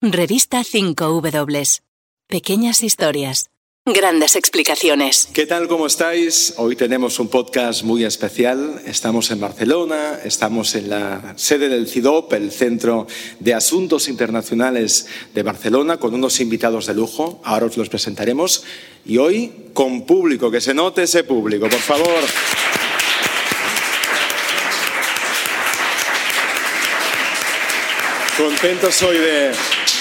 Revista 5W. Pequeñas historias. Grandes explicaciones. ¿Qué tal? ¿Cómo estáis? Hoy tenemos un podcast muy especial. Estamos en Barcelona, estamos en la sede del CIDOP, el Centro de Asuntos Internacionales de Barcelona, con unos invitados de lujo. Ahora os los presentaremos. Y hoy con público, que se note ese público, por favor. Contento soy de,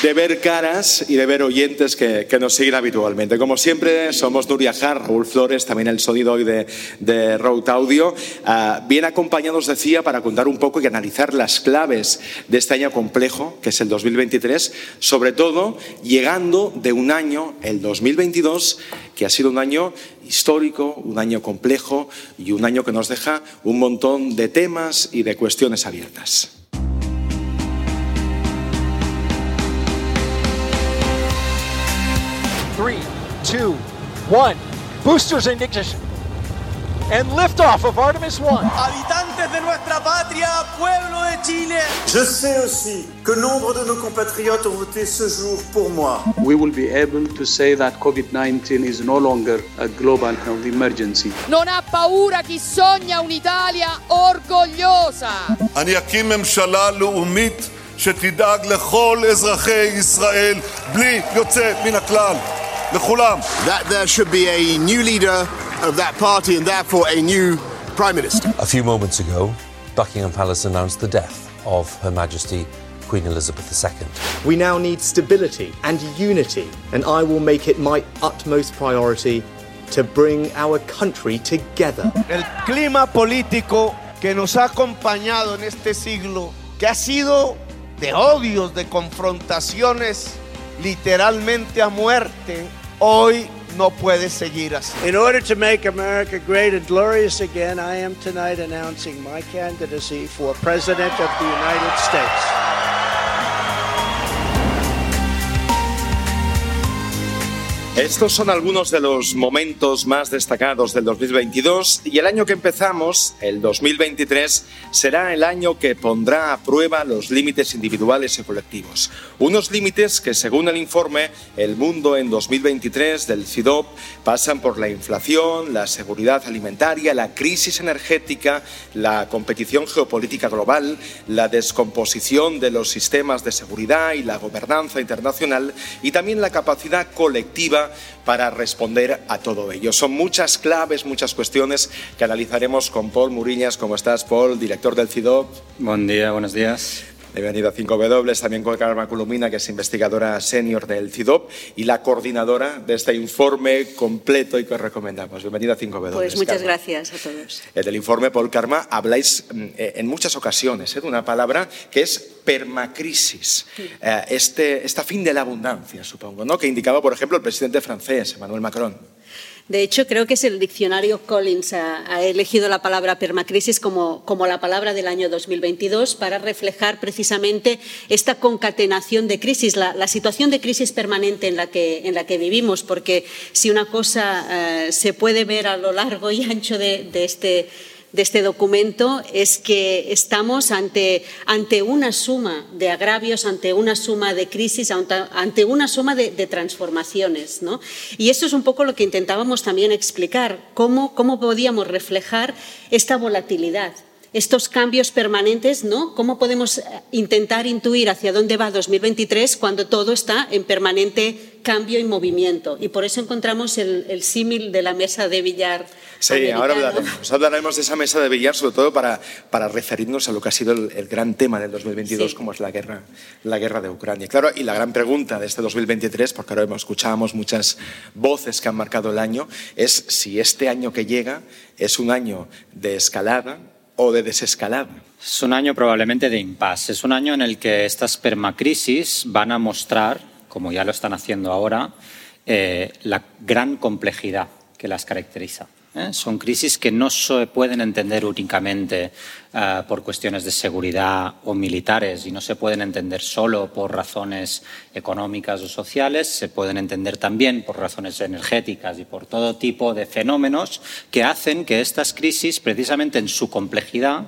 de ver caras y de ver oyentes que, que, nos siguen habitualmente. Como siempre, somos Nuria Jar, Raúl Flores, también el sonido hoy de, de Road Audio, uh, bien acompañados, decía, para contar un poco y analizar las claves de este año complejo, que es el 2023, sobre todo llegando de un año, el 2022, que ha sido un año histórico, un año complejo y un año que nos deja un montón de temas y de cuestiones abiertas. Three, two, one. Boosters ignition. And liftoff of Artemis 1. Habitantes de nuestra patria, pueblo de Chile. Je sais aussi que nombre de nos compatriotes ont voté ce jour pour moi. We will be able to say that COVID-19 is no longer a global health emergency. Non ha paura chi sogna un'Italia orgogliosa. אני אקים ממשלה לאומית שתדאג לכל אזרחי ישראל בלי יוצא מן הכלל. לכולם. That there should be a new leader of that party and therefore a new prime minister. A few moments ago, Buckingham Palace announced the death of Her Majesty Queen Elizabeth II. We now need stability and unity, and I will make it my utmost priority to bring our country together. El clima político que nos ha acompañado en este siglo, que ha sido de odios, de confrontaciones, literalmente a muerte, hoy no puede seguir así. In order to make America great and glorious again, I am tonight announcing my candidacy for President of the United States. Estos son algunos de los momentos más destacados del 2022 y el año que empezamos, el 2023, será el año que pondrá a prueba los límites individuales y colectivos. Unos límites que, según el informe El Mundo en 2023 del CIDOP, pasan por la inflación, la seguridad alimentaria, la crisis energética, la competición geopolítica global, la descomposición de los sistemas de seguridad y la gobernanza internacional y también la capacidad colectiva para responder a todo ello. Son muchas claves, muchas cuestiones que analizaremos con Paul Muriñas. ¿Cómo estás, Paul, director del CIDOP? Buen día, buenos días. Bienvenido a 5W, también con Carmen Columina, que es investigadora senior del CIDOP y la coordinadora de este informe completo y que os recomendamos. Bienvenida a 5W. Pues muchas Karma. gracias a todos. En el informe, Paul Karma, habláis en muchas ocasiones ¿eh? de una palabra que es permacrisis, sí. eh, este, esta fin de la abundancia, supongo, ¿no? que indicaba, por ejemplo, el presidente francés, Emmanuel Macron. De hecho, creo que es el diccionario Collins ha, ha elegido la palabra permacrisis como, como, la palabra del año 2022 para reflejar precisamente esta concatenación de crisis, la, situación de crisis permanente en la que, en la que vivimos, porque si una cosa eh, se puede ver a lo largo y ancho de este de este documento es que estamos ante, ante una suma de agravios, ante una suma de crisis, ante una suma de, transformaciones. ¿no? Y eso es un poco lo que intentábamos también explicar, cómo, cómo podíamos reflejar esta volatilidad estos cambios permanentes, ¿no? ¿Cómo podemos intentar intuir hacia dónde va 2023 cuando todo está en permanente cambio y movimiento? Y por eso encontramos el, el símil de la mesa de billar. Sí, americano. ahora hablaremos. Hablaremos de esa mesa de billar, sobre todo para, para referirnos a lo que ha sido el, el gran tema del 2022, sí. como es la guerra, la guerra de Ucrania. Claro, y la gran pregunta de este 2023, porque ahora escuchábamos muchas voces que han marcado el año, es si este año que llega es un año de escalada o de desescalada. Es un año probablemente de impasse. Es un año en el que estas permacrisis van a mostrar, como ya lo están haciendo ahora, eh, la gran complejidad que las caracteriza. ¿eh? Son crisis que no se pueden entender únicamente uh, por cuestiones de seguridad o militares y no se pueden entender solo por razones económicas o sociales, se pueden entender también por razones energéticas y por todo tipo de fenómenos que hacen que estas crisis, precisamente en su complejidad,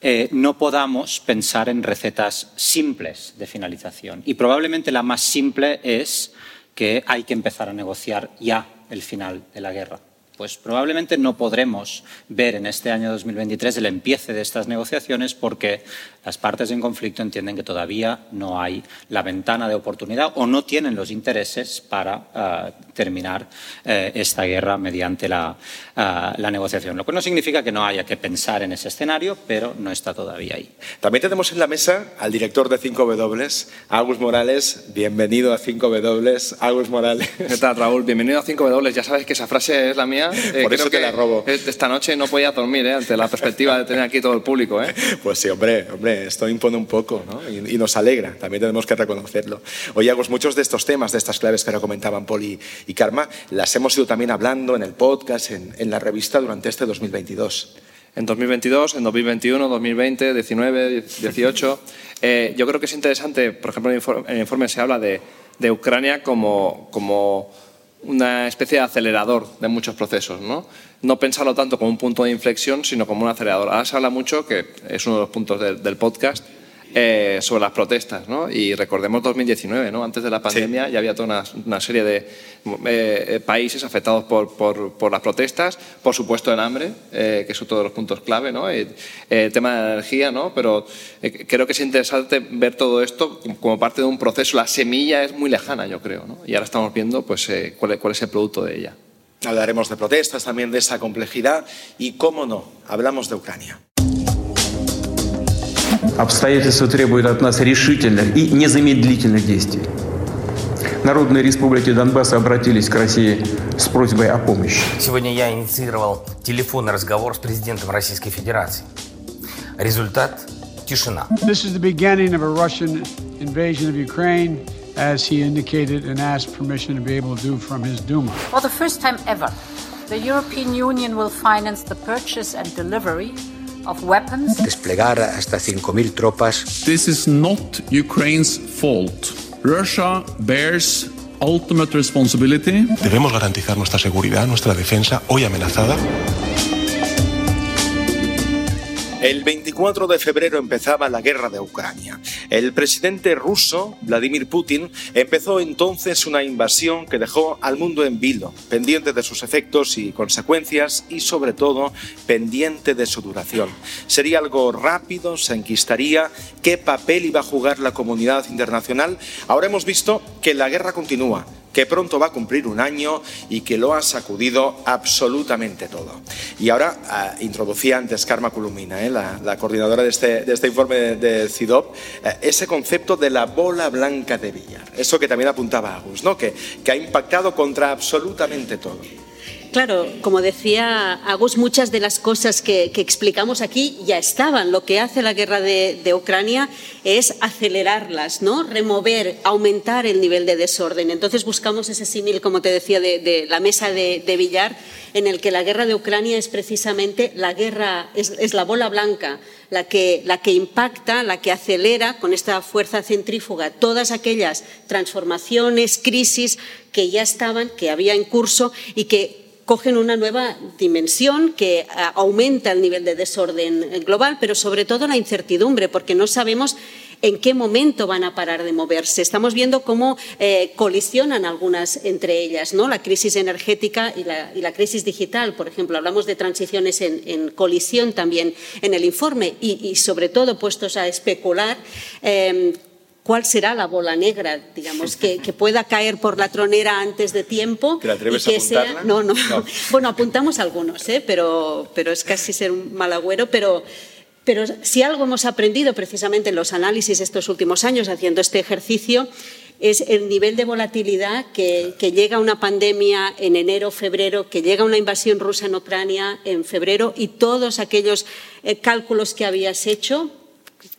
eh, no podamos pensar en recetas simples de finalización. Y probablemente la más simple es que hay que empezar a negociar ya el final de la guerra pues probablemente no podremos ver en este año 2023 el empiece de estas negociaciones porque las partes en conflicto entienden que todavía no hay la ventana de oportunidad o no tienen los intereses para uh, terminar uh, esta guerra mediante la, uh, la, negociación. Lo que no significa que no haya que pensar en ese escenario, pero no está todavía ahí. También tenemos en la mesa al director de 5W, Agus Morales. Bienvenido a 5W, Agus Morales. ¿Qué tal, Raúl? Bienvenido a 5W. Ya sabes que esa frase es la mía eh, Por eso te la robo. Esta noche no podía dormir, ¿eh? ante la perspectiva de tener aquí todo el público. ¿eh? Pues sí, hombre, hombre, esto impone un poco ¿no? y, y, nos alegra, también tenemos que reconocerlo. Oye, Agus, muchos de estos temas, de estas claves que ahora comentaban Poli y Karma, las hemos ido también hablando en el podcast, en, en la revista durante este 2022 en 2022, en 2021, 2020, 19, 18. Eh, yo creo que es interesante, por ejemplo, en el informe, en el informe se habla de, de Ucrania como, como una especie de acelerador de muchos procesos, ¿no? No pensarlo tanto como un punto de inflexión, sino como un acelerador. Ahora se habla mucho, que es uno de los puntos del, del podcast, eh, sobre las protestas, ¿no? Y recordemos 2019, ¿no? Antes de la pandemia sí. ya había toda una, una serie de eh, países afectados por, por, por, las protestas, por supuesto el hambre, eh, que es otro de los puntos clave, ¿no? El, tema de la energía, ¿no? Pero eh, creo que es interesante ver todo esto como parte de un proceso. La semilla es muy lejana, yo creo, ¿no? Y ahora estamos viendo, pues, cuál, cuál es el producto de ella. Hablaremos de protestas, también de esa complejidad y, cómo no, hablamos de Ucrania. Обстоятельства требуют от нас решительных и незамедлительных действий. Народные республики Донбасса обратились к России с просьбой о помощи. Сегодня я инициировал телефонный разговор с президентом Российской Федерации. Результат – тишина. This is the beginning of a Russian invasion of Ukraine, as he indicated and asked permission to be able to do from his Duma. For the first time ever, the European Union will finance the purchase and delivery of weapons. Desplegar hasta 5.000 tropas. This is not Ukraine's fault. Russia bears ultimate responsibility. Debemos garantizar nuestra seguridad, nuestra defensa, hoy amenazada. El 24 de febrero empezaba la guerra de Ucrania. El presidente ruso, Vladimir Putin, empezó entonces una invasión que dejó al mundo en vilo, pendiente de sus efectos y consecuencias y sobre todo pendiente de su duración. ¿Sería algo rápido? ¿Se enquistaría? ¿Qué papel iba a jugar la comunidad internacional? Ahora hemos visto que la guerra continúa que pronto va a cumplir un año y que lo ha sacudido absolutamente todo. Y ahora uh, introducía antes Karma Kulumina, ¿eh? la, coordinadora de este, de este informe de, CIDOP, uh, ese concepto de la bola blanca de billar, eso que también apuntaba Agus, ¿no? que, que ha impactado contra absolutamente todo. Claro, como decía Agus, muchas de las cosas que, explicamos aquí ya estaban. Lo que hace la guerra de, Ucrania es acelerarlas, ¿no? remover, aumentar el nivel de desorden. Entonces buscamos ese símil, como te decía, de, de la mesa de, de, billar, en el que la guerra de Ucrania es precisamente la guerra, es, es la bola blanca, la que, la que impacta, la que acelera con esta fuerza centrífuga todas aquellas transformaciones, crisis que ya estaban, que había en curso y que cogen una nueva dimensión que eh, aumenta el nivel de desorden global, pero sobre todo la incertidumbre, porque no sabemos en qué momento van a parar de moverse. Estamos viendo cómo eh, colisionan algunas entre ellas, ¿no? la crisis energética y la, crisis digital, por ejemplo. Hablamos de transiciones en, colisión también en el informe y, y, sobre todo puestos a especular. Eh, cuál será la bola negra, digamos, que, que, pueda caer por la tronera antes de tiempo. ¿Te atreves y que a apuntarla? Sea... No, no, no, Bueno, apuntamos algunos, ¿eh? pero, pero es casi ser un mal agüero, pero... Pero si algo hemos aprendido precisamente en los análisis estos últimos años haciendo este ejercicio es el nivel de volatilidad que, que, llega una pandemia en enero, febrero, que llega una invasión rusa en Ucrania en febrero y todos aquellos eh, cálculos que habías hecho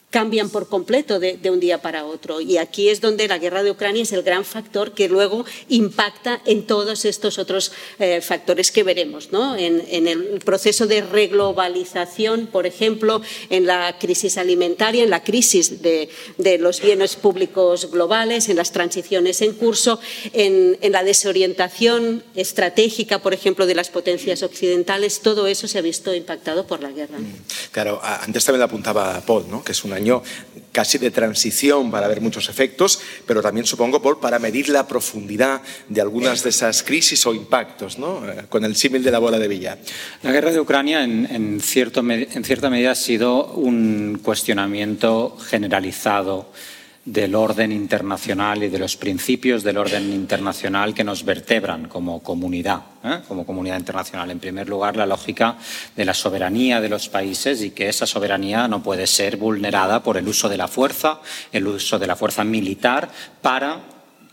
cambian por completo de, un día para otro. Y aquí es donde la guerra de Ucrania es el gran factor que luego impacta en todos estos otros eh, factores que veremos, ¿no? en, el proceso de reglobalización, por ejemplo, en la crisis alimentaria, en la crisis de, los bienes públicos globales, en las transiciones en curso, en, la desorientación estratégica, por ejemplo, de las potencias occidentales. Todo eso se ha visto impactado por la guerra. Claro, antes también apuntaba Paul, ¿no? que es una año casi de transición para ver muchos efectos, pero también supongo por para medir la profundidad de algunas de esas crisis o impactos, ¿no? Eh, con el símil de la bola de billar. La guerra de Ucrania en, cierto, en cierta medida ha sido un cuestionamiento generalizado del orden internacional y de los principios del orden internacional que nos vertebran como comunidad, ¿eh? como comunidad internacional. En primer lugar, la lógica de la soberanía de los países y que esa soberanía no puede ser vulnerada por el uso de la fuerza, el uso de la fuerza militar para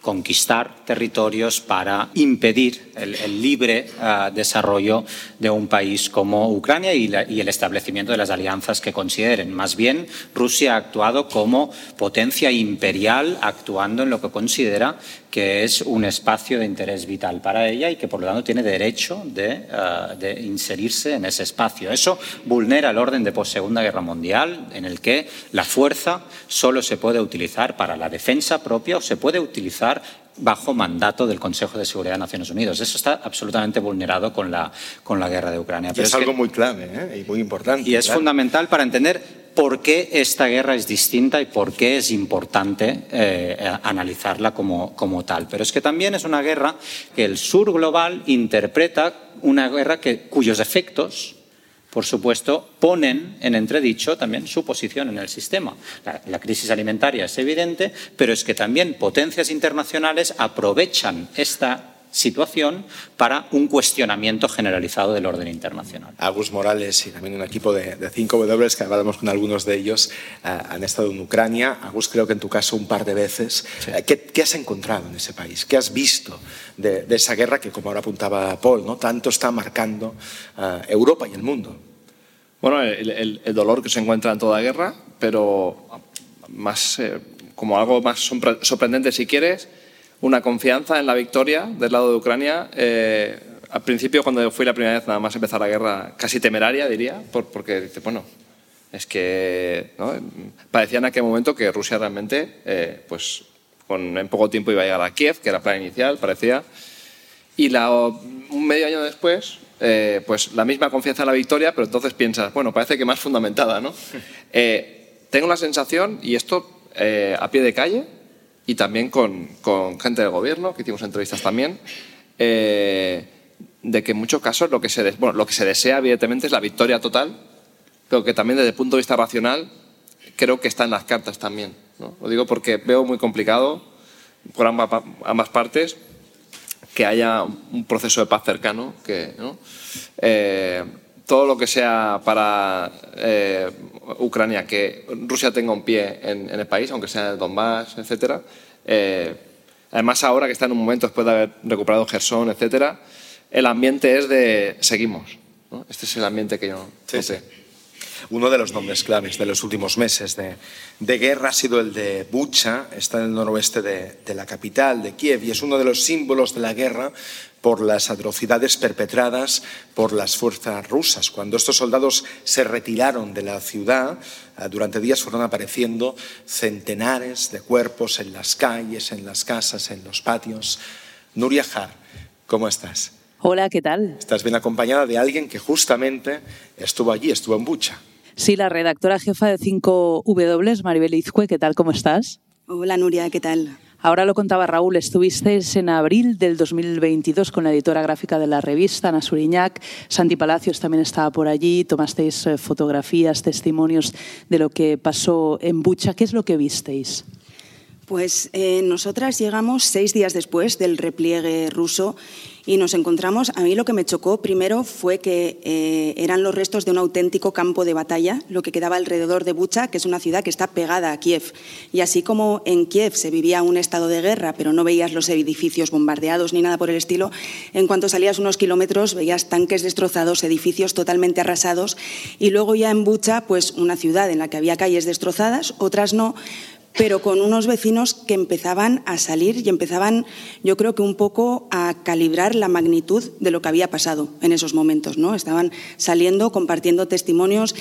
conquistar territorios para impedir el, libre ah, desarrollo de un país como Ucrania y, y, el establecimiento de las alianzas que consideren. Más bien, Rusia ha actuado como potencia imperial, actuando en lo que considera que es un espacio de interés vital para ella y que por lo tanto tiene derecho de, eh, inserirse en ese espacio. Eso vulnera el orden de post-segunda guerra mundial, en el que la fuerza solo se puede utilizar para la defensa propia o se puede utilizar bajo mandato del Consejo de Seguridad de Naciones Unidas. Eso está absolutamente vulnerado con la, con la guerra de Ucrania. Pero es, algo muy clave ¿eh? y muy importante. Y es fundamental para entender por qué esta guerra es distinta y por qué es importante eh, analizarla como, como, tal. Pero es que también es una guerra que el sur global interpreta una guerra que, cuyos efectos, por supuesto, ponen en entredicho también su posición en el sistema. la crisis alimentaria es evidente, pero es que también potencias internacionales aprovechan esta situación para un cuestionamiento generalizado del orden internacional. Agus Morales y también un equipo de, 5W, que hablamos con algunos de ellos, eh, han estado en Ucrania. Agus, creo que en tu caso un par de veces. Eh, ¿qué, has encontrado en ese país? ¿Qué has visto de, esa guerra que, como ahora apuntaba Paul, ¿no? tanto está marcando eh, Europa y el mundo? Bueno, el, dolor que se encuentra en toda guerra, pero más, como algo más sorprendente si quieres, una confianza en la victoria del lado de Ucrania. Eh, al principio, cuando fui la primera vez nada más empezar la guerra, casi temeraria, diría, porque, bueno, es que parecía en aquel momento que Rusia realmente, eh, pues, con, en poco tiempo iba a llegar a Kiev, que era el plan inicial, parecía. Y la, un medio año después, eh, pues la misma confianza en la victoria, pero entonces piensas, bueno, parece que más fundamentada, ¿no? tengo la sensación, y esto a pie de calle, y también con, con, gente del gobierno, que hicimos entrevistas también, eh, de que en muchos casos lo que, se bueno, lo que se desea, evidentemente, es la victoria total, pero que también desde el punto de vista racional creo que está en las cartas también. ¿no? Lo digo porque veo muy complicado por ambas, ambas partes que haya un proceso de paz cercano, que, ¿no? eh, todo lo que sea para eh, Ucrania, que Rusia tenga un pie en, el país, aunque sea en el Donbass, etc. Eh, además, ahora que está en un momento después de haber recuperado Gerson, etc., el ambiente es de seguimos. Este es el ambiente que yo sé. Uno de los nombres claves de los últimos meses de, guerra ha sido el de Bucha, está en el noroeste de, de la capital, de Kiev, y es uno de los símbolos de la guerra por las atrocidades perpetradas por las fuerzas rusas. Cuando estos soldados se retiraron de la ciudad, eh, durante días fueron apareciendo centenares de cuerpos en las calles, en las casas, en los patios. Nuria Har, ¿cómo estás? Hola, ¿qué tal? Estás bien acompañada de alguien que justamente estuvo allí, estuvo en Bucha. Sí, la redactora jefa de 5W, Maribel Izcue, ¿qué tal? ¿Cómo estás? Hola, Nuria, ¿qué tal? Ahora lo contaba Raúl, estuviste en abril del 2022 con la editora gráfica de la revista, Ana Suriñac. Santi Palacios también estaba por allí. Tomasteis eh, fotografías, testimonios de lo que pasó en Bucha. ¿Qué es lo que visteis? Pues eh, nosotras llegamos seis días después del repliegue ruso y nos encontramos, a mí lo que me chocó primero fue que eh, eran los restos de un auténtico campo de batalla, lo que quedaba alrededor de Bucha, que es una ciudad que está pegada a Kiev. Y así como en Kiev se vivía un estado de guerra, pero no veías los edificios bombardeados ni nada por el estilo, en cuanto salías unos kilómetros veías tanques destrozados, edificios totalmente arrasados y luego ya en Bucha, pues una ciudad en la que había calles destrozadas, otras no, pero con unos vecinos que empezaban a salir y empezaban, yo creo que un poco a calibrar la magnitud de lo que había pasado en esos momentos, ¿no? Estaban saliendo, compartiendo testimonios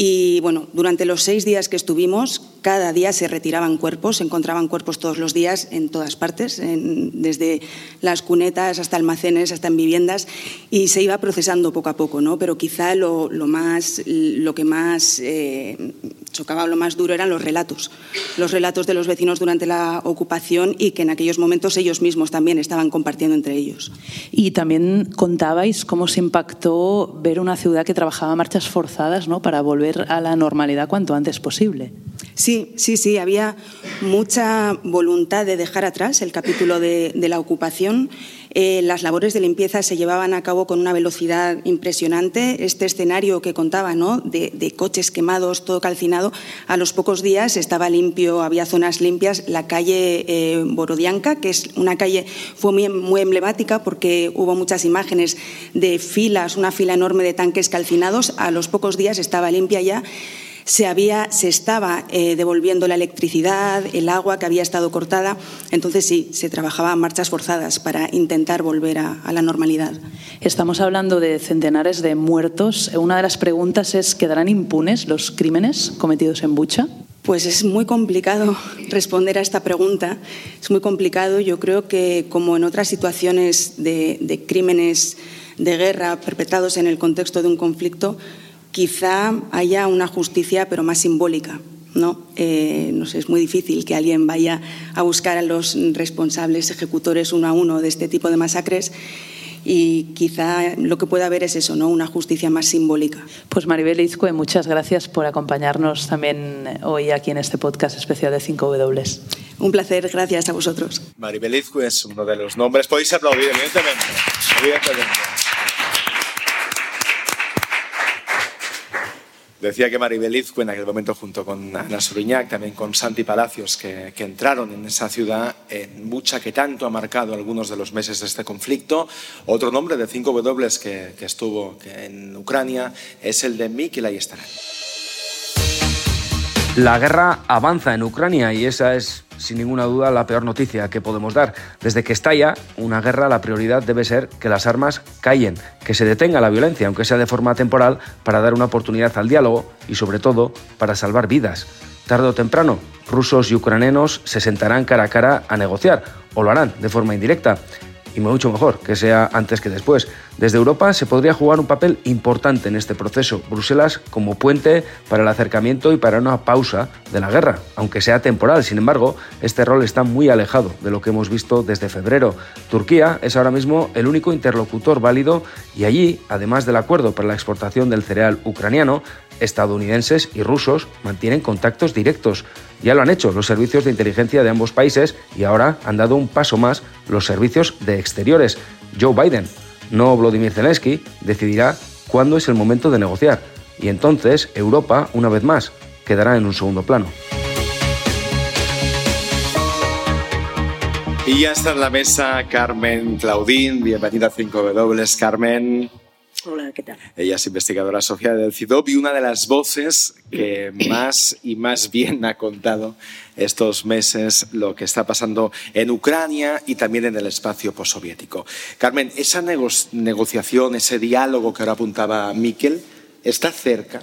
y bueno, durante los seis días que estuvimos, cada día se retiraban cuerpos, se encontraban cuerpos todos los días en todas partes, desde las cunetas hasta almacenes, hasta en viviendas, y se iba procesando poco a poco, ¿no? Pero quizá lo, más, lo que más eh, chocaba, lo más duro eran los relatos, los relatos de los vecinos durante la ocupación y que en aquellos momentos ellos mismos también estaban compartiendo entre ellos. Y también contabais cómo se impactó ver una ciudad que trabajaba marchas forzadas, ¿no? Para volver a la normalidad cuanto antes posible. Sí, sí, sí, había mucha voluntad de dejar atrás el capítulo de, la ocupación. Eh, las labores de limpieza se llevaban a cabo con una velocidad impresionante. Este escenario que contaba, ¿no? de, coches quemados, todo calcinado, a los pocos días estaba limpio, había zonas limpias. La calle eh, Borodianka, que es una calle, fue muy, muy emblemática porque hubo muchas imágenes de filas, una fila enorme de tanques calcinados. A los pocos días estaba limpia ya se, había, se estaba eh, devolviendo la electricidad, el agua que había estado cortada. Entonces sí, se trabajaba a marchas forzadas para intentar volver a, la normalidad. Estamos hablando de centenares de muertos. Una de las preguntas es, ¿quedarán impunes los crímenes cometidos en Bucha? Pues es muy complicado responder a esta pregunta. Es muy complicado. Yo creo que, como en otras situaciones de crímenes de guerra perpetrados en el contexto de un conflicto, quizá haya una justicia, pero más simbólica. ¿no? Eh, no sé, es muy difícil que alguien vaya a buscar a los responsables ejecutores uno a uno de este tipo de masacres y quizá lo que pueda haber es eso, ¿no? una justicia más simbólica. Pues Maribel Izcue, muchas gracias por acompañarnos también hoy aquí en este podcast especial de 5W. Un placer, gracias a vosotros. Maribel Izcue es uno de los nombres, podéis aplaudir, evidentemente. evidentemente. Decía que Maribel Izcue en aquel momento junto con Ana Suriñac, también con Santi Palacios, que, entraron en esa ciudad en Bucha que tanto ha marcado algunos de los meses de este conflicto. Otro nombre de cinco W que, estuvo en Ucrania es el de Mikil Ayestaran. La guerra avanza en Ucrania y esa es sin ninguna duda la peor noticia que podemos dar. Desde que estalla una guerra, la prioridad debe ser que las armas callen, que se detenga la violencia, aunque sea de forma temporal, para dar una oportunidad al diálogo y, sobre todo, para salvar vidas. Tarde o temprano, rusos y ucranianos se sentarán cara a cara a negociar, o lo harán de forma indirecta y mucho mejor que sea antes que después. Desde Europa se podría jugar un papel importante en este proceso, Bruselas como puente para el acercamiento y para una pausa de la guerra, aunque sea temporal. Sin embargo, este rol está muy alejado de lo que hemos visto desde febrero. Turquía es ahora mismo el único interlocutor válido y allí, además del acuerdo para la exportación del cereal ucraniano, estadounidenses y rusos mantienen contactos directos. Ya lo han hecho los servicios de inteligencia de ambos países y ahora han dado un paso más los servicios de exteriores. Joe Biden, no Vladimir Zelensky, decidirá cuándo es el momento de negociar. Y entonces Europa, una vez más, quedará en un segundo plano. Y ya está en la mesa Carmen Claudín, bienvenida a 5W. Carmen, Hola, ¿qué tal? Ella es investigadora asociada del CIDOP y una de las voces que más y más bien ha contado estos meses lo que está pasando en Ucrania y también en el espacio postsoviético. Carmen, esa negociación, ese diálogo que ahora apuntaba Miquel, ¿está cerca?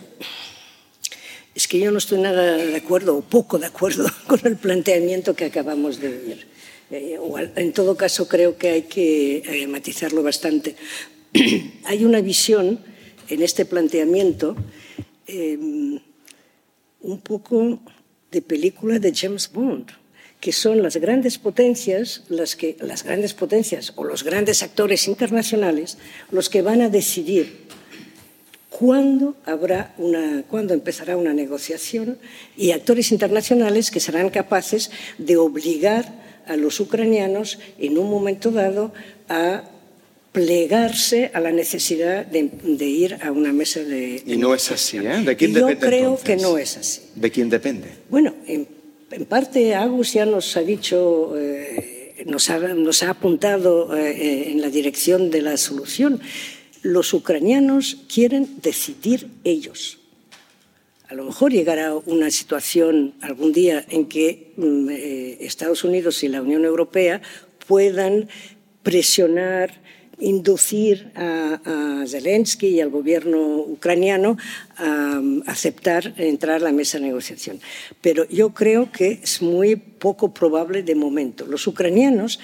Es que yo no estoy nada de acuerdo, o poco de acuerdo, con el planteamiento que acabamos de ver. Eh, en todo caso, creo que hay que eh, matizarlo bastante. hay una visión en este planteamiento em, un poco de película de James Bond, que son las grandes potencias, las, que, las grandes potencias o los grandes actores internacionales los que van a decidir cuándo, habrá una, cuándo empezará una negociación y actores internacionales que serán capaces de obligar a los ucranianos en un momento dado a plegarse a la necesidad de, de ir a una mesa de... Y no es así, ¿eh? ¿De quién Y yo depende creo entonces? que no es así. ¿De quién depende? Bueno, en, en parte Agus ya nos ha dicho, eh, nos, ha, nos ha apuntado eh, en la dirección de la solución. Los ucranianos quieren decidir ellos. A lo mejor llegará una situación algún día en que mm, eh, Estados Unidos y la Unión Europea puedan presionar, inducir a, Zelensky y al gobierno ucraniano a aceptar entrar a la mesa de negociación. Pero yo creo que es muy poco probable de momento. Los ucranianos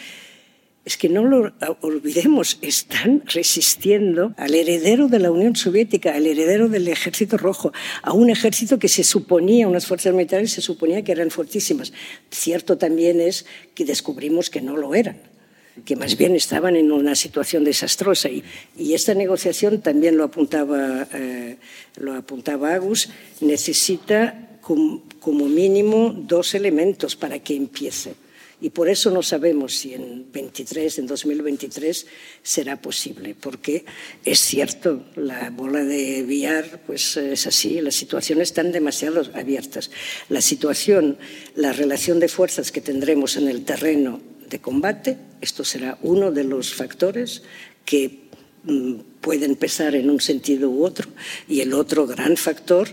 es que no lo olvidemos, están resistiendo al heredero de la Unión Soviética, al heredero del Ejército Rojo, a un ejército que se suponía, unas fuerzas militares se suponía que eran fortísimas. Cierto también es que descubrimos que no lo eran que más bien estaban en una situación desastrosa. Y, y esta negociación, también lo apuntaba, eh, lo apuntaba Agus, necesita com, como mínimo dos elementos para que empiece. Y por eso no sabemos si en 23, en 2023 será posible, porque es cierto, la bola de billar pues es así, las situaciones están demasiado abiertas. La situación, la relación de fuerzas que tendremos en el terreno de combate, esto será uno de los factores que mm, pueden pesar en un sentido u otro. Y el otro gran factor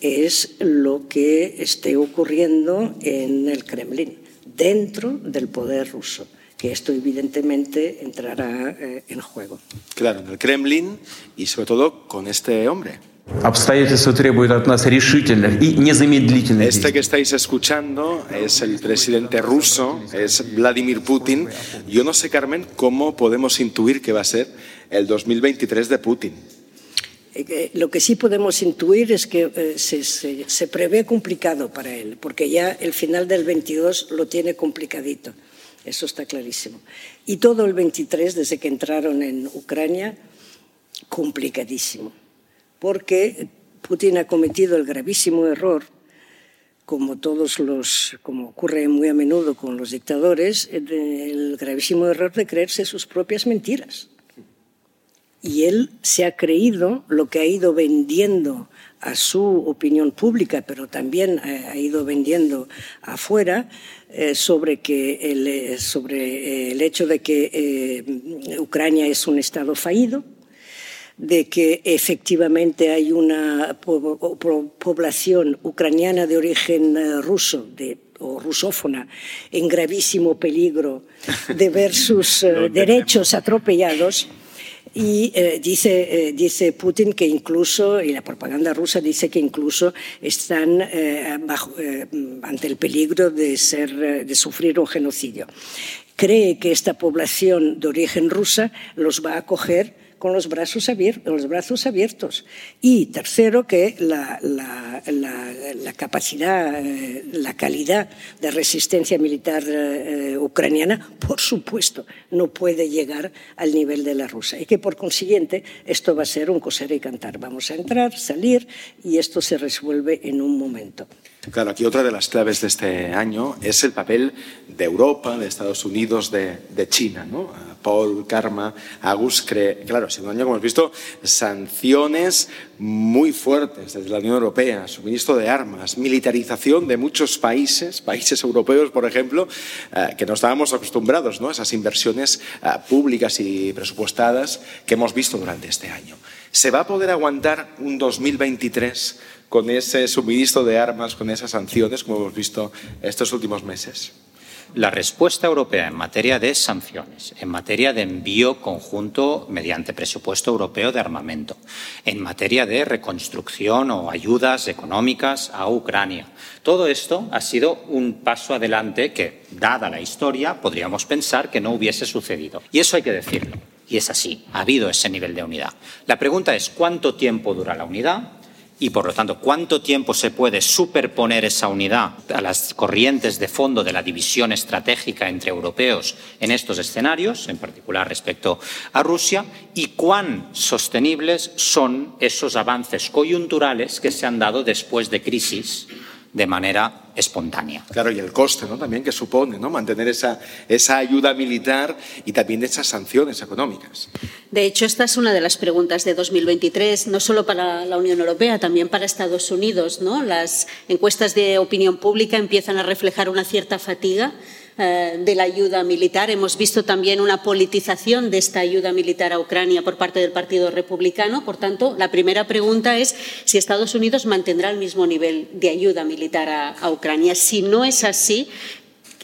es lo que esté ocurriendo en el Kremlin, dentro del poder ruso que esto evidentemente entrará eh, en juego. Claro, en el Kremlin y sobre todo con este hombre. Este que estáis escuchando es el presidente ruso, es Vladimir Putin. Yo no sé, Carmen, cómo podemos intuir que va a ser el 2023 de Putin. Eh, eh, lo que sí podemos intuir es que eh, se, se prevé complicado para él, porque ya el final del 22 lo tiene complicadito. Eso está clarísimo. Y todo el 23, desde que entraron en Ucrania, complicadísimo porque Putin ha cometido el gravísimo error, como todos los, como ocurre muy a menudo con los dictadores, el gravísimo error de creerse sus propias mentiras. Y él se ha creído lo que ha ido vendiendo a su opinión pública, pero también ha ido vendiendo afuera eh, sobre, que el, eh, sobre eh, el hecho de que Ucrania es un Estado fallido, de que efectivamente hay una po- po- población ucraniana de origen eh, ruso, de o rusófona en gravísimo peligro de ver sus eh, derechos atropellados y eh, dice, eh, dice Putin que incluso, y la propaganda rusa dice que incluso están eh, bajo, ante el peligro de, ser, de sufrir un genocidio. Cree que esta población de origen rusa los va a acoger con los brazos, abier- los brazos abiertos. Y tercero, que la, capacidad, eh, la calidad de resistencia militar eh, ucraniana, por supuesto, no puede llegar al nivel de la rusa. Y que por consiguiente esto va a ser un coser y cantar. Vamos a entrar, salir y esto se resuelve en un momento. Claro, aquí otra de las claves de este año es el papel de Europa, de Estados Unidos, de, China. ¿no? Paul, Karma, Agus, cree, claro, ha sido un año, como hemos visto, sanciones muy fuertes desde la Unión Europea, suministro de armas, militarización de muchos países, países europeos, por ejemplo, eh, que no estábamos acostumbrados ¿no? esas inversiones eh, públicas y presupuestadas que hemos visto durante este año. ¿Se va a poder aguantar un 2023 con ese suministro de armas, con esas sanciones, como hemos visto estos últimos meses? La respuesta europea en materia de sanciones, en materia de envío conjunto mediante presupuesto europeo de armamento, en materia de reconstrucción o ayudas económicas a Ucrania. Todo esto ha sido un paso adelante que, dada la historia, podríamos pensar que no hubiese sucedido. Y eso hay que decirlo. Y es así, ha habido ese nivel de unidad. La pregunta es cuánto tiempo dura la unidad y, por lo tanto, cuánto tiempo se puede superponer esa unidad a las corrientes de fondo de la división estratégica entre europeos en estos escenarios, en particular respecto a Rusia, y cuán sostenibles son esos avances coyunturales que se han dado después de crisis de manera espontánea. Claro, y el coste ¿no? también que supone ¿no? mantener esa, esa ayuda militar y también esas sanciones económicas. De hecho, esta es una de las preguntas de 2023, no solo para la Unión Europea, también para Estados Unidos. ¿no? Las encuestas de opinión pública empiezan a reflejar una cierta fatiga de la ayuda militar. Hemos visto también una politización de esta ayuda militar a Ucrania por parte del Partido Republicano. Por tanto, la primera pregunta es si Estados Unidos mantendrá el mismo nivel de ayuda militar a, a Ucrania. Si no es así,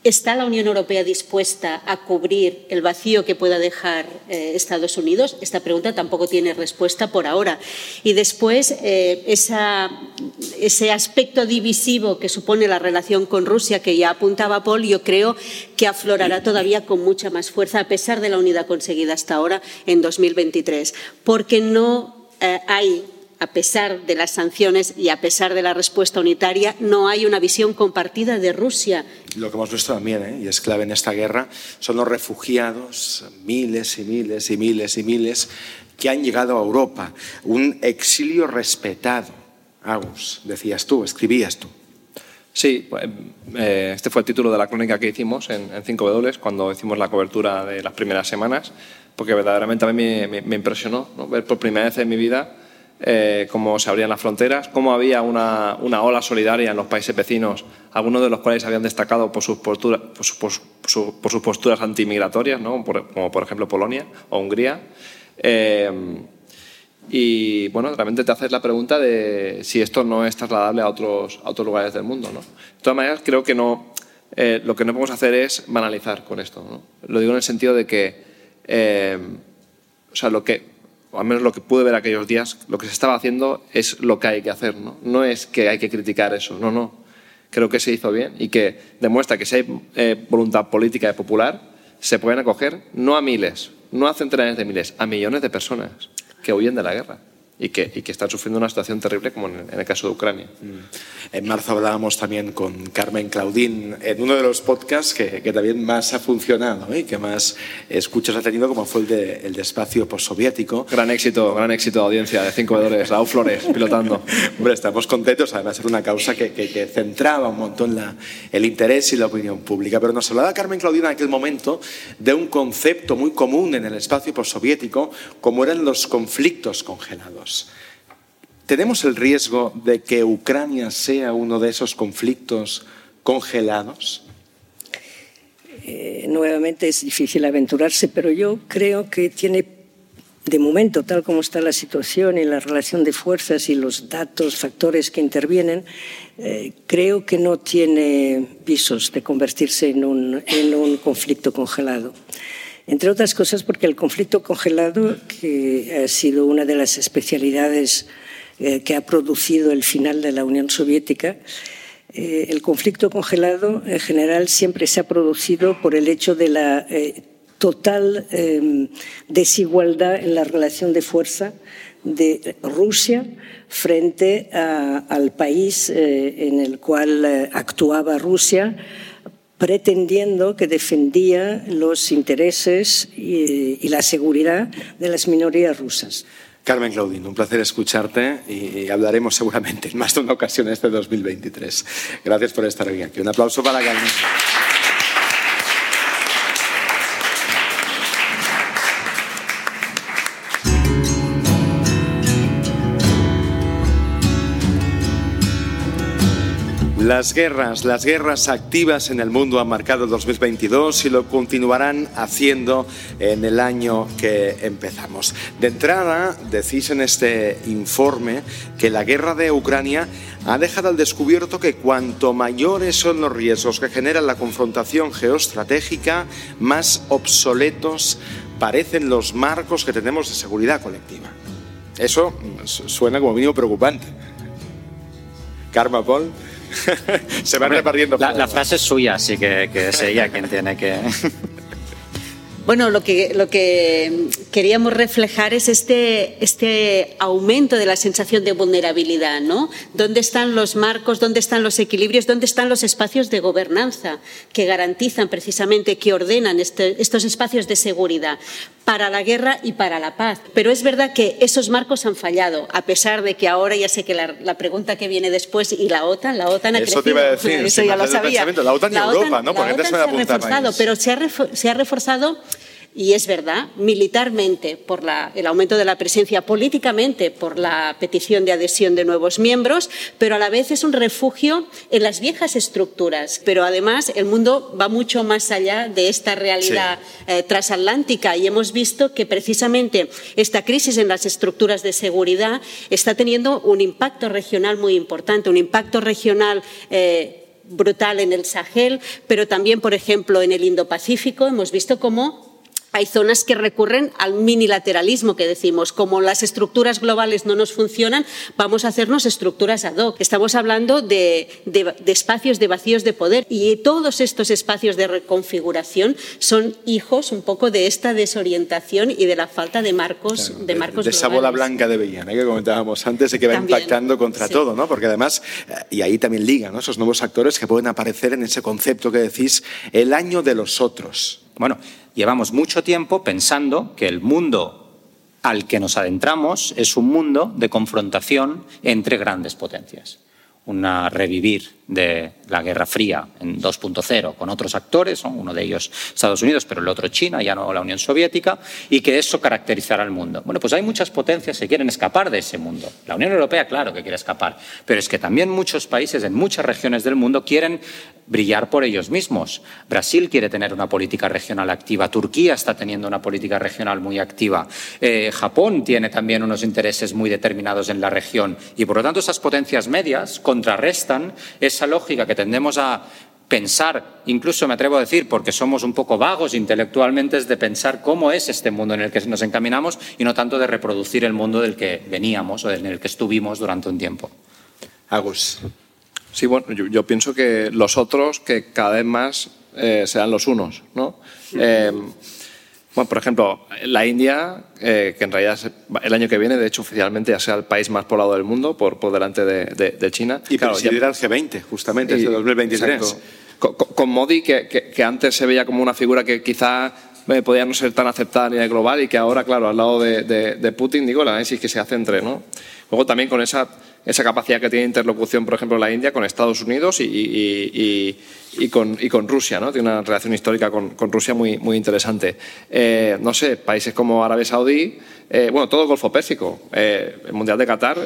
¿Está la Unión Europea dispuesta a cubrir el vacío que pueda dejar eh, Estados Unidos? Esta pregunta tampoco tiene respuesta por ahora. Y después, eh, esa, ese aspecto divisivo que supone la relación con Rusia, que ya apuntaba Paul, yo creo que aflorará todavía con mucha más fuerza, a pesar de la unidad conseguida hasta ahora en 2023, porque no eh, hay a pesar de las sanciones y a pesar de la respuesta unitaria, no hay una visión compartida de Rusia. Lo que hemos visto también, ¿eh? y es clave en esta guerra, son los refugiados, miles y miles y miles y miles, que han llegado a Europa. Un exilio respetado. Agus, decías tú, escribías tú. Sí, pues, eh, este fue el título de la crónica que hicimos en, en 5W cuando hicimos la cobertura de las primeras semanas, porque verdaderamente a mí me, me, me impresionó ¿no? ver por primera vez en mi vida eh, cómo se abrían las fronteras, cómo había una, una, ola solidaria en los países vecinos, algunos de los cuales habían destacado por sus, posturas, por, su, por, su, por sus posturas antimigratorias, ¿no? como por ejemplo Polonia o Hungría. Eh, y bueno, realmente te haces la pregunta de si esto no es trasladable a otros, a otros lugares del mundo. ¿no? De todas maneras, creo que no, eh, lo que no podemos hacer es banalizar con esto. ¿no? Lo digo en el sentido de que, eh, o sea, lo que al menos lo que pude ver aquellos días, lo que se estaba haciendo es lo que hay que hacer, ¿no? No es que hay que criticar eso, no, no. Creo que se hizo bien y que demuestra que si hay eh, voluntad política y popular, se pueden acoger no a miles, no a centenares de miles, a millones de personas que huyen de la guerra y que, y que están sufriendo una situación terrible como en, en el caso de Ucrania. Mm. En marzo hablábamos también con Carmen Claudín en uno de los podcasts que, que también más ha funcionado y ¿eh? que más escuchas ha tenido, como fue el de, el de espacio postsoviético. Gran éxito, gran éxito de audiencia de cinco dólares, Raúl Flores pilotando. Hombre, estamos contentos, además era una causa que, que, que centraba un montón la, el interés y la opinión pública. Pero nos hablaba Carmen Claudín en aquel momento de un concepto muy común en el espacio postsoviético, como eran los conflictos congelados. ¿Tenemos el riesgo de que Ucrania sea uno de esos conflictos congelados? Eh, nuevamente es difícil aventurarse, pero yo creo que tiene, de momento, tal como está la situación y la relación de fuerzas y los datos, factores que intervienen, eh, creo que no tiene visos de convertirse en un, en un conflicto congelado entre otras cosas porque el conflicto congelado, que ha sido una de las especialidades eh, que ha producido el final de la Unión Soviética, eh, el conflicto congelado en general siempre se ha producido por el hecho de la eh, total eh, desigualdad en la relación de fuerza de Rusia frente a, al país en el cual actuaba Rusia pretendiendo que defendía los intereses y, y la seguridad de las minorías rusas. Carmen Claudín, un placer escucharte y, hablaremos seguramente en más de una ocasión este 2023. Gracias por estar aquí. Un aplauso para Carmen. Las guerras, las guerras activas en el mundo han marcado el 2022 y lo continuarán haciendo en el año que empezamos. De entrada, decís en este informe que la guerra de Ucrania ha dejado al descubierto que cuanto mayores son los riesgos que genera la confrontación geoestratégica, más obsoletos parecen los marcos que tenemos de seguridad colectiva. Eso suena como mínimo preocupante. Karma Paul. Se van repartiendo. La, la, frase es suya, así que, que es ella quien tiene que. Bueno, lo que, lo que queríamos reflejar es este, este aumento de la sensación de vulnerabilidad, ¿no? ¿Dónde están los marcos, dónde están los equilibrios, dónde están los espacios de gobernanza que garantizan precisamente, que ordenan este, estos espacios de seguridad para la guerra y para la paz? Pero es verdad que esos marcos han fallado, a pesar de que ahora ya sé que la, la pregunta que viene después y la OTAN, la OTAN ha Eso crecido. te iba a decir, Eso ya lo sabía. La OTAN y la Europa, OTAN, ¿no? La OTAN se ha reforzado, pero se ha, se ha reforzado Y es verdad, militarmente por la, el aumento de la presencia, políticamente por la petición de adhesión de nuevos miembros, pero a la vez es un refugio en las viejas estructuras. Pero además el mundo va mucho más allá de esta realidad sí. eh, transatlántica y hemos visto que precisamente esta crisis en las estructuras de seguridad está teniendo un impacto regional muy importante, un impacto regional. Eh, brutal en el Sahel, pero también, por ejemplo, en el Indo-Pacífico hemos visto cómo hay zonas que recurren al minilateralismo que decimos, como las estructuras globales no nos funcionan, vamos a hacernos estructuras ad hoc. Estamos hablando de, de, de, espacios de vacíos de poder y todos estos espacios de reconfiguración son hijos un poco de esta desorientación y de la falta de marcos claro, de marcos de, de esa bola blanca de Bellana que comentábamos antes y que va también, impactando contra sí. todo, ¿no? Porque además eh, y ahí también liga, ¿no? Esos nuevos actores que pueden aparecer en ese concepto que decís el año de los otros. Bueno, llevamos mucho tiempo pensando que el mundo al que nos adentramos es un mundo de confrontación entre grandes potencias. Una revivir de la Guerra Fría en 2.0 con otros actores, ¿no? uno de ellos Estados Unidos, pero el otro China, ya no la Unión Soviética, y que eso caracterizará al mundo. Bueno, pues hay muchas potencias que quieren escapar de ese mundo. La Unión Europea, claro que quiere escapar, pero es que también muchos países en muchas regiones del mundo quieren brillar por ellos mismos. Brasil quiere tener una política regional activa, Turquía está teniendo una política regional muy activa, eh, Japón tiene también unos intereses muy determinados en la región y por lo tanto esas potencias medias contrarrestan esa lógica que tendemos a pensar, incluso me atrevo a decir, porque somos un poco vagos intelectualmente, es de pensar cómo es este mundo en el que nos encaminamos y no tanto de reproducir el mundo del que veníamos o en el que estuvimos durante un tiempo. Agus. Sí, bueno, yo, yo, pienso que los otros que cada vez más eh, sean los unos, ¿no? Eh, bueno, por ejemplo, la India, eh, que en realidad el año que viene, de hecho, oficialmente ya sea el país más poblado del mundo, por, por delante de, de, de, China. Y claro, presidirá el G20, justamente, este 2023. Con, con, Modi, que, que, que, antes se veía como una figura que quizá eh, podía no ser tan aceptada a nivel global y que ahora, claro, al lado de, de Putin, digo, el análisis que se hace entre, ¿no? Luego también con esa esa capacidad que tiene interlocución, por ejemplo, la India con Estados Unidos y, con, Rusia, ¿no? Tiene una relación histórica con, Rusia muy, interesante. Eh, no sé, países como Arabia Saudí, eh, bueno, todo el Golfo Pérsico, eh, el Mundial de Qatar,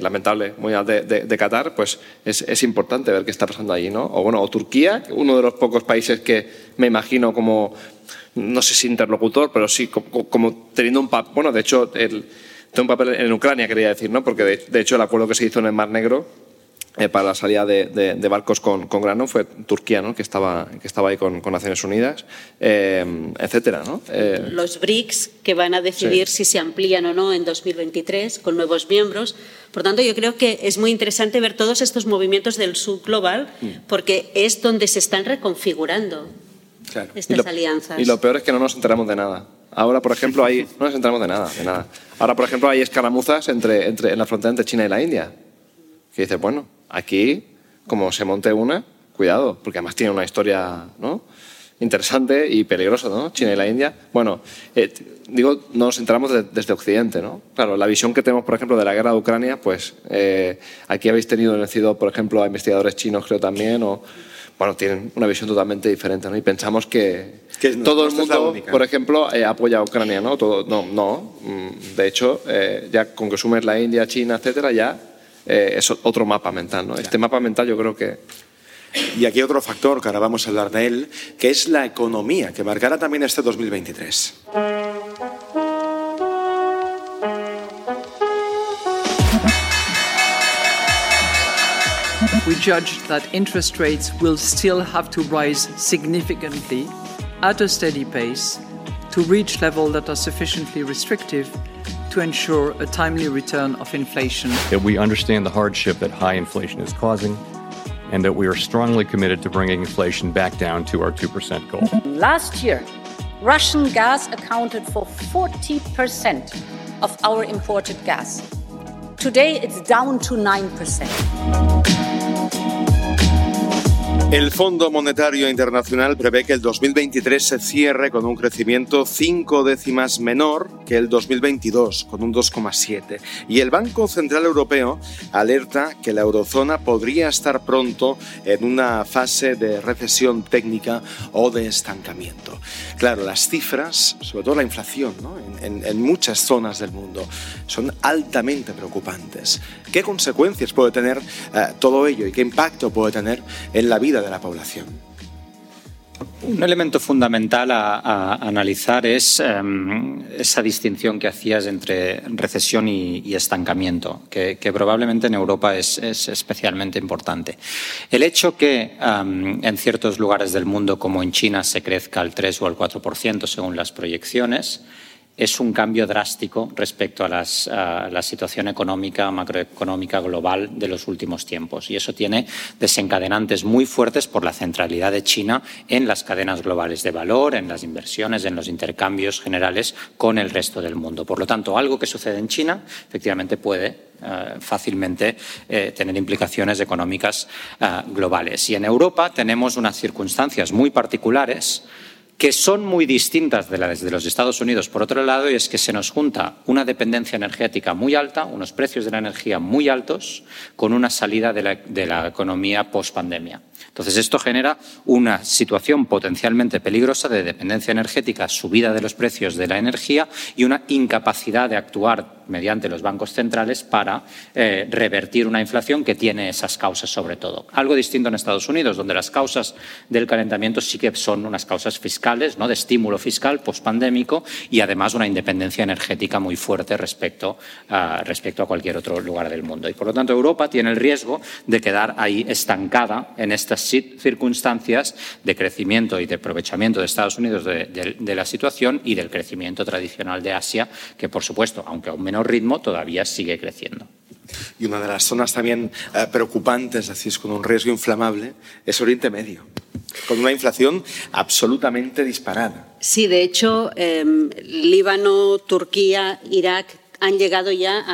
lamentable, Mundial de, Qatar, pues es, es, importante ver qué está pasando allí, ¿no? O bueno, o Turquía, uno de los pocos países que me imagino como, no sé si interlocutor, pero sí como, como teniendo un papel, bueno, de hecho, el un papel en Ucrania, quería decir, ¿no? Porque de, de, hecho el acuerdo que se hizo en el Mar Negro eh, para la salida de, de, de barcos con, con, grano fue Turquía, ¿no? Que estaba, que estaba ahí con, con Naciones Unidas, eh, etcétera, ¿no? Eh, Los BRICS que van a decidir sí. si se amplían o no en 2023 con nuevos miembros. Por tanto, yo creo que es muy interesante ver todos estos movimientos del sur global mm. porque es donde se están reconfigurando claro. estas y lo, alianzas. Y lo peor es que no nos enteramos de nada. Ahora, por ejemplo, hay, no nos enteramos de nada, de nada. Ahora, por ejemplo, hay escaramuzas entre, entre, en la frontera entre China y la India. Que dices, bueno, aquí, como se monte una, cuidado, porque además tiene una historia ¿no? interesante y peligrosa, ¿no? China y la India. Bueno, eh, digo, no nos enteramos de, desde Occidente, ¿no? Claro, la visión que tenemos, por ejemplo, de la guerra de Ucrania, pues eh, aquí habéis tenido en por ejemplo, a investigadores chinos, creo también, o bueno, tienen una visión totalmente diferente, ¿no? Y pensamos que, que no, todo el mundo, por ejemplo, eh, apoya a Ucrania, ¿no? Todo, no, no. Mm, de hecho, eh, ya con que sumes la India, China, etcétera, ya eh, es otro mapa mental, ¿no? Este mapa mental yo creo que y aquí otro factor que ahora vamos a hablar de él, que es la economía, que marcará también este 2023. We judge that interest rates will still have to rise significantly at a steady pace to reach levels that are sufficiently restrictive to ensure a timely return of inflation. That we understand the hardship that high inflation is causing and that we are strongly committed to bringing inflation back down to our 2% goal. Last year, Russian gas accounted for 40% of our imported gas. Today, it's down to 9%. El Fondo Monetario Internacional prevé que el 2023 se cierre con un crecimiento cinco décimas menor que el 2022, con un 2,7. Y el Banco Central Europeo alerta que la eurozona podría estar pronto en una fase de recesión técnica o de estancamiento. Claro, las cifras, sobre todo la inflación, en, muchas zonas del mundo, son altamente preocupantes. ¿Qué consecuencias puede tener eh, todo ello y qué impacto puede tener en la vida de la población. Un elemento fundamental a, analizar es em, esa distinción que hacías entre recesión y, estancamiento, que, probablemente en Europa es, especialmente importante. El hecho que em, en ciertos lugares del mundo, como en China, se crezca al 3 o al 4% según las proyecciones, es un cambio drástico respecto a, la situación económica, macroeconómica global de los últimos tiempos. Y eso tiene desencadenantes muy fuertes por la centralidad de China en las cadenas globales de valor, en las inversiones, en los intercambios generales con el resto del mundo. Por lo tanto, algo que sucede en China efectivamente puede eh, fácilmente eh, tener implicaciones económicas eh, globales. Y en Europa tenemos unas circunstancias muy particulares que son muy distintas de las de los Estados Unidos, por otro lado, y es que se nos junta una dependencia energética muy alta, unos precios de la energía muy altos, con una salida de la, de la economía post-pandemia. Entonces, esto genera una situación potencialmente peligrosa de dependencia energética, subida de los precios de la energía y una incapacidad de actuar mediante los bancos centrales para eh, revertir una inflación que tiene esas causas sobre todo. Algo distinto en Estados Unidos, donde las causas del calentamiento sí que son unas causas fiscales, ¿no? de estímulo fiscal pospandémico y además una independencia energética muy fuerte respecto a, respecto a cualquier otro lugar del mundo. Y por lo tanto Europa tiene el riesgo de quedar ahí estancada en estas circunstancias de crecimiento y de aprovechamiento de Estados Unidos de, la situación y del crecimiento tradicional de Asia, que por supuesto, aunque a un menor ritmo, todavía sigue creciendo. Y una de las zonas también eh, preocupantes, decís, con un riesgo inflamable, es Oriente Medio, con una inflación absolutamente disparada. Sí, de hecho, em, Líbano, Turquía, Irak han llegado ya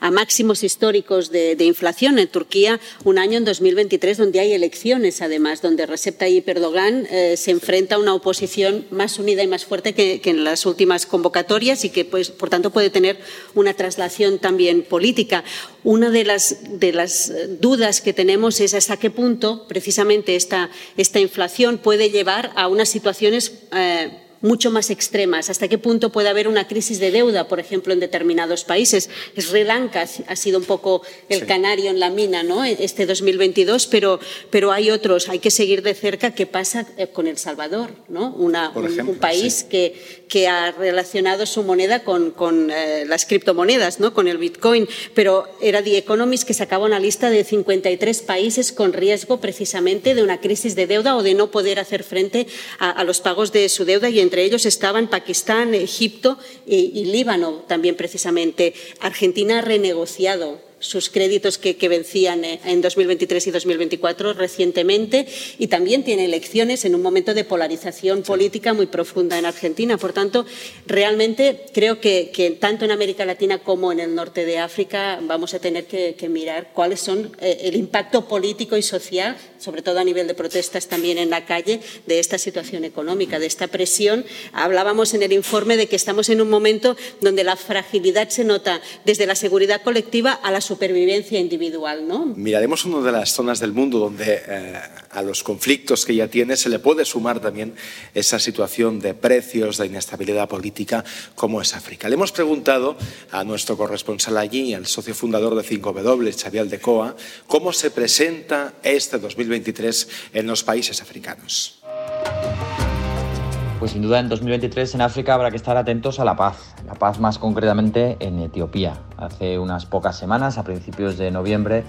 a, máximos históricos de, inflación. En Turquía, un año en 2023 donde hay elecciones, además, donde Recep Tayyip Erdogan eh, se enfrenta a una oposición más unida y más fuerte que, en las últimas convocatorias y que, pues, por tanto, puede tener una traslación también política. Una de las, de las dudas que tenemos es hasta qué punto, precisamente, esta, esta inflación puede llevar a unas situaciones eh, mucho más extremas. ¿Hasta qué punto puede haber una crisis de deuda, por ejemplo, en determinados países? Sri Lanka ha sido un poco el canario en la mina ¿no? este 2022, pero, pero hay otros. Hay que seguir de cerca qué pasa eh, con El Salvador, ¿no? Una, un, país que, que ha relacionado su moneda con, con eh, las criptomonedas, ¿no? con el Bitcoin. Pero era The Economist que sacaba una lista de 53 países con riesgo precisamente de una crisis de deuda o de no poder hacer frente a, a los pagos de su deuda y entre ellos estaban Pakistán, Egipto y, Líbano también precisamente. Argentina ha renegociado sus créditos que, vencían eh, en 2023 y 2024 recientemente y también tiene elecciones en un momento de polarización política muy profunda en Argentina. Por tanto, realmente creo que, tanto en América Latina como en el norte de África vamos a tener que, mirar cuáles son eh, el impacto político y social, sobre todo a nivel de protestas también en la calle, de esta situación económica, de esta presión. Hablábamos en el informe de que estamos en un momento donde la fragilidad se nota desde la seguridad colectiva a la supervivencia individual. ¿no? Miraremos una de las zonas del mundo donde eh, a los conflictos que ya tiene se le puede sumar también esa situación de precios, de inestabilidad política, como es África. Le hemos preguntado a nuestro corresponsal allí, al socio fundador de 5W, Xavier Decoa, cómo se presenta este 2023 en los países africanos. Pues sin duda en 2023 en África habrá que estar atentos a la paz, la paz más concretamente en Etiopía. Hace unas pocas semanas, a principios de noviembre,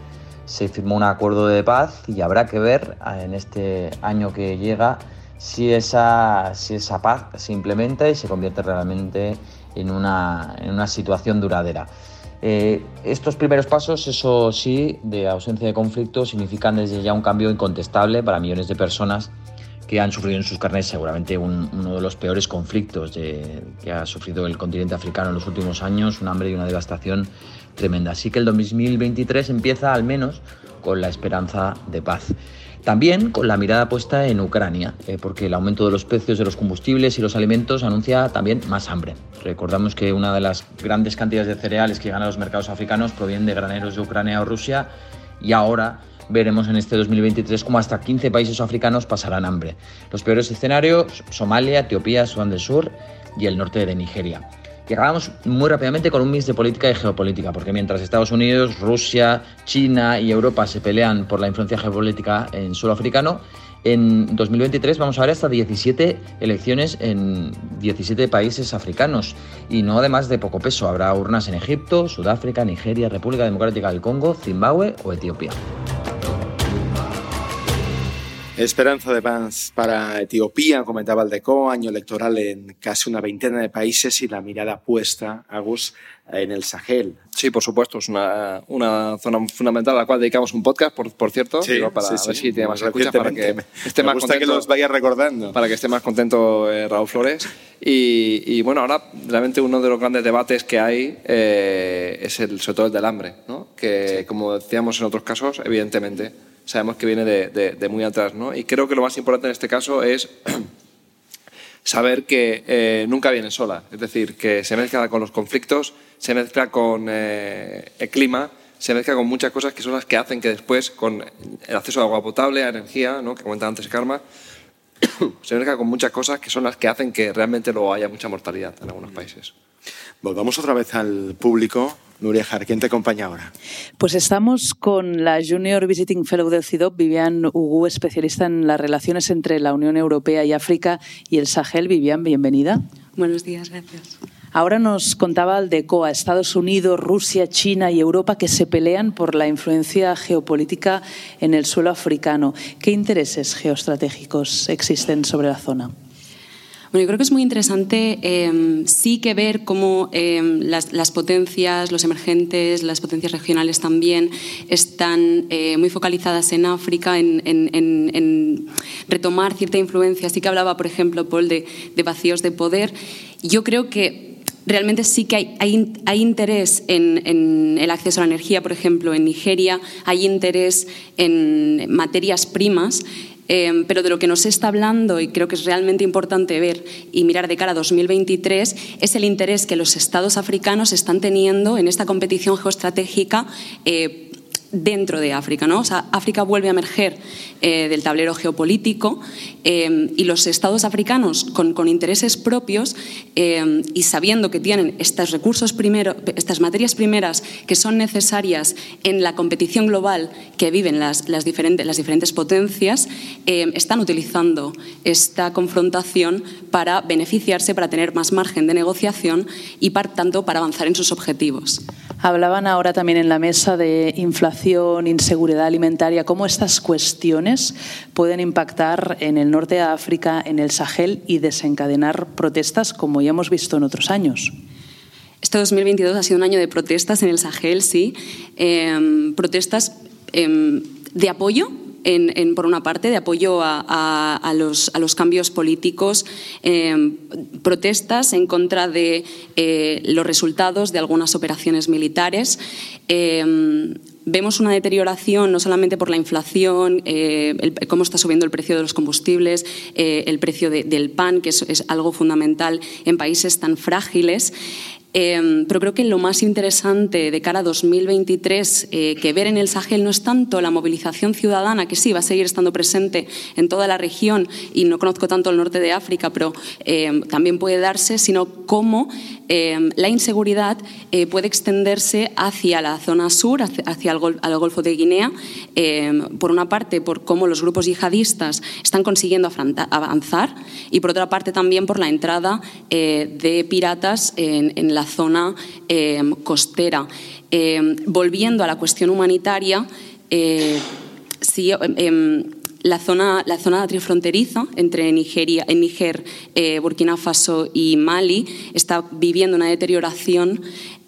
se firmó un acuerdo de paz y habrá que ver ah, en este año que llega si esa, si esa paz se implementa y se convierte realmente en una, en una situación duradera. Eh, estos primeros pasos, eso sí, de ausencia de conflicto, significan desde ya un cambio incontestable para millones de personas que han sufrido en sus carnes seguramente uno de los peores conflictos que ha sufrido el continente africano en los últimos años, un hambre y una devastación tremenda. Así que el 2023 empieza al menos con la esperanza de paz. También con la mirada puesta en Ucrania, eh, porque el aumento de los precios de los combustibles y los alimentos anuncia también más hambre. Recordamos que una de las grandes cantidades de cereales que llegan a los mercados africanos provienen de graneros de Ucrania o Rusia y ahora veremos en este 2023 cómo hasta 15 países africanos pasarán hambre. Los peores escenarios, Somalia, Etiopía, Sudán del Sur y el norte de Nigeria. Y acabamos muy rápidamente con un mix de política y geopolítica, porque mientras Estados Unidos, Rusia, China y Europa se pelean por la influencia geopolítica en suelo africano, en 2023 vamos a ver hasta 17 elecciones en 17 países africanos y no además de poco peso. Habrá urnas en Egipto, Sudáfrica, Nigeria, República Democrática del Congo, Zimbabue o Etiopía. Esperanza de paz para Etiopía, comentaba el DECO, año electoral en casi una veintena de países y la mirada puesta, Agus, en el Sahel. Sí, por supuesto, es una, una zona fundamental a la cual dedicamos un podcast, por, por cierto, Sí, para sí, sí. ver si tiene más escuchas, para que Me- esté me más gusta que contento. los vaya recordando. Para que esté más contento eh, Raúl Flores. Y, y, bueno, ahora realmente uno de los grandes debates que hay eh, es el, sobre todo el del hambre, ¿no? que como decíamos en otros casos, evidentemente sabemos que viene de, muy atrás. ¿no? Y creo que lo más importante en este caso es saber que eh, nunca viene sola, es decir, que se mezcla con los conflictos, se mezcla con eh, el clima, se mezcla con muchas cosas que son las que hacen que después, con el acceso a agua potable, a energía, ¿no? que comentaba antes Karma, se mezcla con muchas cosas que son las que hacen que realmente luego haya mucha mortalidad en algunos países. Volvamos otra vez al público. Nuria Jar, ¿quién te acompaña ahora? Pues estamos con la Junior Visiting Fellow del CIDOP, Vivian Ugu, especialista en las relaciones entre la Unión Europea y África y el Sahel. Vivian, bienvenida. Buenos días, gracias. Ahora nos contaba el DECOA, Estados Unidos, Rusia, China y Europa que se pelean por la influencia geopolítica en el suelo africano. ¿Qué intereses geoestratégicos existen sobre la zona? Bueno, yo creo que es muy interesante eh, sí que ver cómo eh, las, potencias, los emergentes, las potencias regionales también están eh, muy focalizadas en África, en retomar cierta influencia. Sí que hablaba, por ejemplo, Paul, de, de vacíos de poder. Yo creo que realmente sí que hay, hay, interés en, en el acceso a la energía, por ejemplo, en Nigeria, hay interés en materias primas. Eh, pero de lo que nos está hablando, y creo que es realmente importante ver y mirar de cara a 2023, es el interés que los estados africanos están teniendo en esta competición geoestratégica. eh, dentro de África. ¿no? África vuelve a emerger eh, del tablero geopolítico eh, y los estados africanos con, intereses propios eh, y sabiendo que tienen estos recursos primero, estas materias primeras que son necesarias en la competición global que viven las, diferentes, las diferentes potencias, están utilizando esta confrontación para beneficiarse, para tener más margen de negociación y, por tanto, para avanzar en sus objetivos. Hablaban ahora también en la mesa de inflación, inseguridad alimentaria, cómo estas cuestiones pueden impactar en el norte de África, en el Sahel y desencadenar protestas como ya hemos visto en otros años. Este 2022 ha sido un año de protestas en el Sahel, sí. Eh, protestas eh, de apoyo en, por una parte, de apoyo a, los, cambios políticos, eh, protestas en contra de eh, los resultados de algunas operaciones militares. Eh, vemos una deterioración no solamente por la inflación, eh, cómo está subiendo el precio de los combustibles, eh, el precio de, del pan, que es, algo fundamental en países tan frágiles. Eh, pero creo que lo más interesante de cara a 2023 eh, que ver en el Sahel no es tanto la movilización ciudadana, que sí va a seguir estando presente en toda la región y no conozco tanto el norte de África, pero eh, también puede darse, sino cómo la inseguridad eh, puede extenderse hacia la zona sur, hacia, el, gol, Golfo de Guinea, por una parte por cómo los grupos yihadistas están consiguiendo avanzar y por otra parte también por la entrada eh, de piratas en, en la zona eh, costera. Eh, volviendo a la cuestión humanitaria, sí, la zona, la zona trifronteriza entre Nigeria, Níger, eh, Burkina Faso y Mali está viviendo una deterioración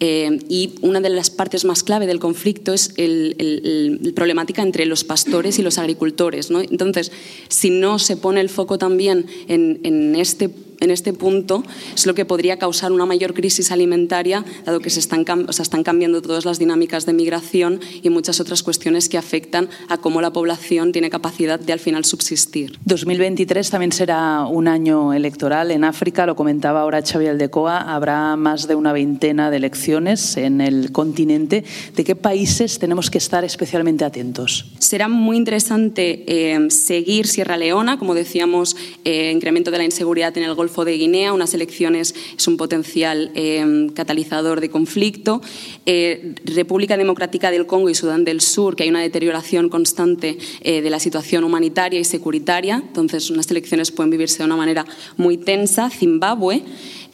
Eh, y una de las partes más clave del conflicto es la problemática entre los pastores y los agricultores. Entonces, si no se pone el foco también en, en este en este punto es lo que podría causar una mayor crisis alimentaria, dado que se están, o sea, están cambiando todas las dinámicas de migración y muchas otras cuestiones que afectan a cómo la población tiene capacidad de al final subsistir. 2023 también será un año electoral en África, lo comentaba ahora Xavier Aldecoa, habrá más de una veintena de elecciones en el continente. ¿De qué países tenemos que estar especialmente atentos? Será muy interesante eh, seguir Sierra Leona, como decíamos, eh, incremento de la inseguridad en el Golfo de Guinea. Unas elecciones es un potencial eh, catalizador de conflicto. Eh, República Democrática del Congo y Sudán del Sur, que hay una deterioración constante eh, de la situación humanitaria y securitaria. Entonces, unas elecciones pueden vivirse de una manera muy tensa. Zimbabue.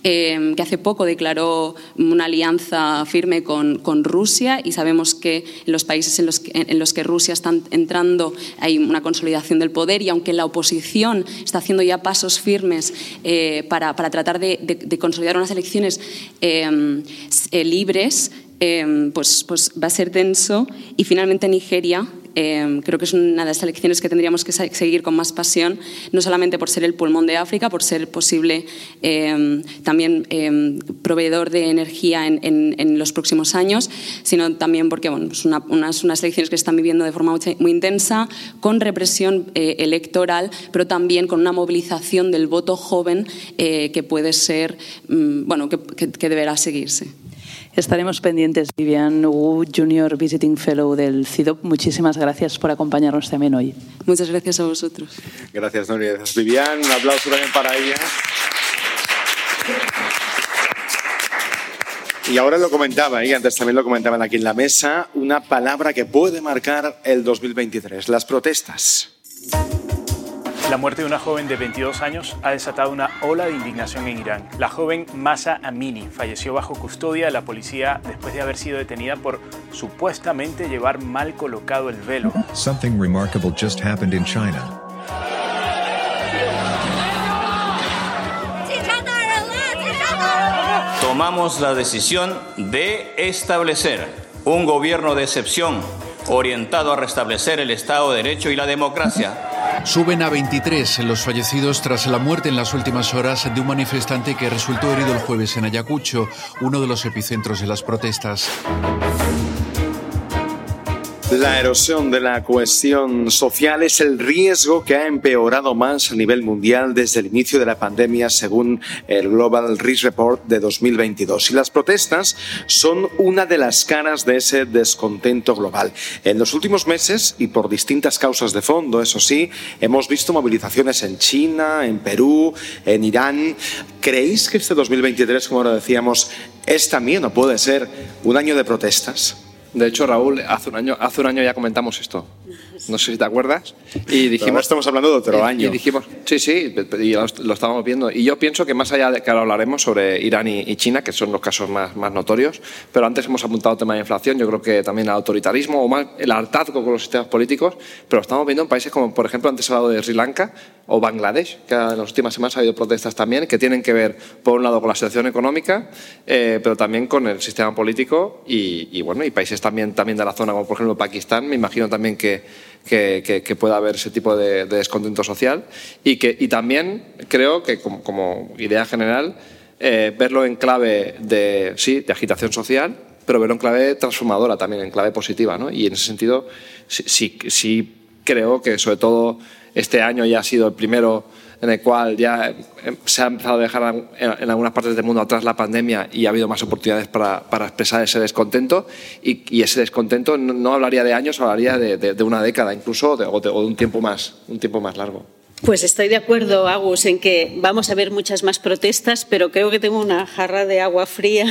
Em, que hace poco declaró una alianza firme con, Rusia y sabemos que en los países en los que, en los que Rusia está entrando hay una consolidación del poder y aunque la oposición está haciendo ya pasos firmes eh, para, tratar de, consolidar unas elecciones em, eh, libres, em, pues, pues va a ser tenso. Y finalmente Nigeria, Em, creo que es una de las elecciones que tendríamos que seguir con más pasión, no solamente por ser el pulmón de África, por ser posible em, también em, proveedor de energía en, los próximos años, sino también porque bueno, son unas, elecciones que se están viviendo de forma muy, intensa, con represión eh, electoral, pero también con una movilización del voto joven eh, que puede ser, mm, bueno, que deberá seguirse. Estaremos pendientes, Vivian Wu, Junior Visiting Fellow del CIDOP. Muchísimas gracias por acompañarnos también hoy. Muchas gracias a vosotros. Gracias, Noria. Gracias, Vivian. Un aplauso también para ella. Y ahora lo comentaba, y antes también lo comentaban aquí en la mesa, una palabra que puede marcar el 2023, las protestas. La muerte de una joven de 22 años ha desatado una ola de indignación en Irán. La joven Masa Amini falleció bajo custodia de la policía después de haber sido detenida por supuestamente llevar mal colocado el velo. Something remarkable just happened in China. Tomamos la decisión de establecer un gobierno de excepción orientado a restablecer el Estado de Derecho y la democracia Suben a 23 los fallecidos tras la muerte en las últimas horas de un manifestante que resultó herido el jueves en Ayacucho, uno de los epicentros de las protestas. La erosión de la cohesión social es el riesgo que ha empeorado más a nivel mundial desde el inicio de la pandemia, según el Global Risk Report de 2022. Y las protestas son una de las caras de ese descontento global. En los últimos meses, y por distintas causas de fondo, eso sí, hemos visto movilizaciones en China, en Perú, en Irán. ¿Creéis que este 2023, como ahora decíamos, es también o puede ser un año de protestas? De hecho, Raúl, hace un año, hace un año ya comentamos esto. No sé si te acuerdas. Y dijimos. estamos hablando de otro año. Y dijimos, sí, sí, y lo, estábamos viendo. Y yo pienso que más allá de que ahora hablaremos sobre Irán y, China, que son los casos más, más notorios, pero antes hemos apuntado el tema de inflación, yo creo que también el autoritarismo o más el hartazgo con los sistemas políticos, pero lo estamos viendo en países como, por ejemplo, antes he hablado de Sri Lanka o Bangladesh, que en las últimas semanas ha habido protestas también, que tienen que ver, por un lado, con la situación económica, eh, pero también con el sistema político y, bueno, y países también, también de la zona, como por ejemplo Pakistán, me imagino también que, que, pueda haber ese tipo de, descontento social y, que, y también creo que como, idea general, eh, verlo en clave de, sí, de agitación social, pero verlo en clave transformadora también, en clave positiva. ¿no? Y en ese sentido, sí, sí creo que sobre todo este año ya ha sido el primero en el cual ya em, se ha empezado a dejar en, algunas partes del mundo atrás la pandemia y ha habido más oportunidades para, expresar ese descontento. Y, ese descontento no, hablaría de años, hablaría de, una década incluso o de, o de, un, tiempo más, un tiempo más largo. Pues estoy de acuerdo, Agus, en que vamos a ver muchas más protestas, pero creo que tengo una jarra de agua fría.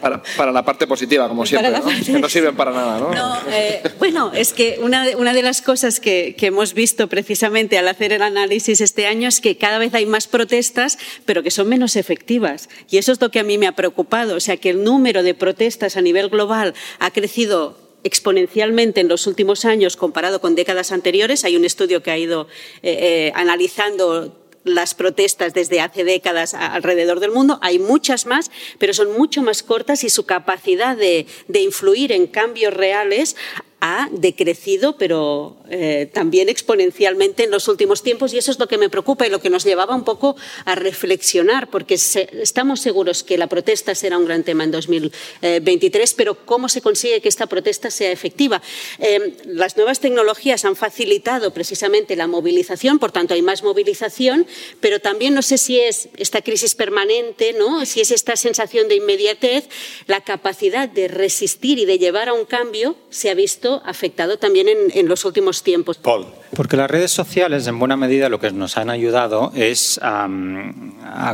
Para, la parte positiva, como siempre, ¿no? que no sirven para nada, ¿no? no eh, bueno, es que una, una de las cosas que, que, hemos visto precisamente al hacer el análisis este año es que cada vez hay más protestas, pero que son menos efectivas. Y eso es lo que a mí me ha preocupado, o sea, que el número de protestas a nivel global ha crecido exponencialmente en los últimos años comparado con décadas anteriores. Hay un estudio que ha ido eh, eh, analizando las protestas desde hace décadas alrededor del mundo. Hay muchas más, pero son mucho más cortas y su capacidad de, de influir en cambios reales ha decrecido, pero eh, también exponencialmente en los últimos tiempos, y eso es lo que me preocupa y lo que nos llevaba un poco a reflexionar, porque se, estamos seguros que la protesta será un gran tema en 2023, pero ¿cómo se consigue que esta protesta sea efectiva? Eh, las nuevas tecnologías han facilitado precisamente la movilización, por tanto hay más movilización, pero también no sé si es esta crisis permanente, ¿no? si es esta sensación de inmediatez, la capacidad de resistir y de llevar a un cambio se ha visto afectado también en, los últimos tiempos. Paul. Porque las redes sociales, en buena medida, lo que nos han ayudado es a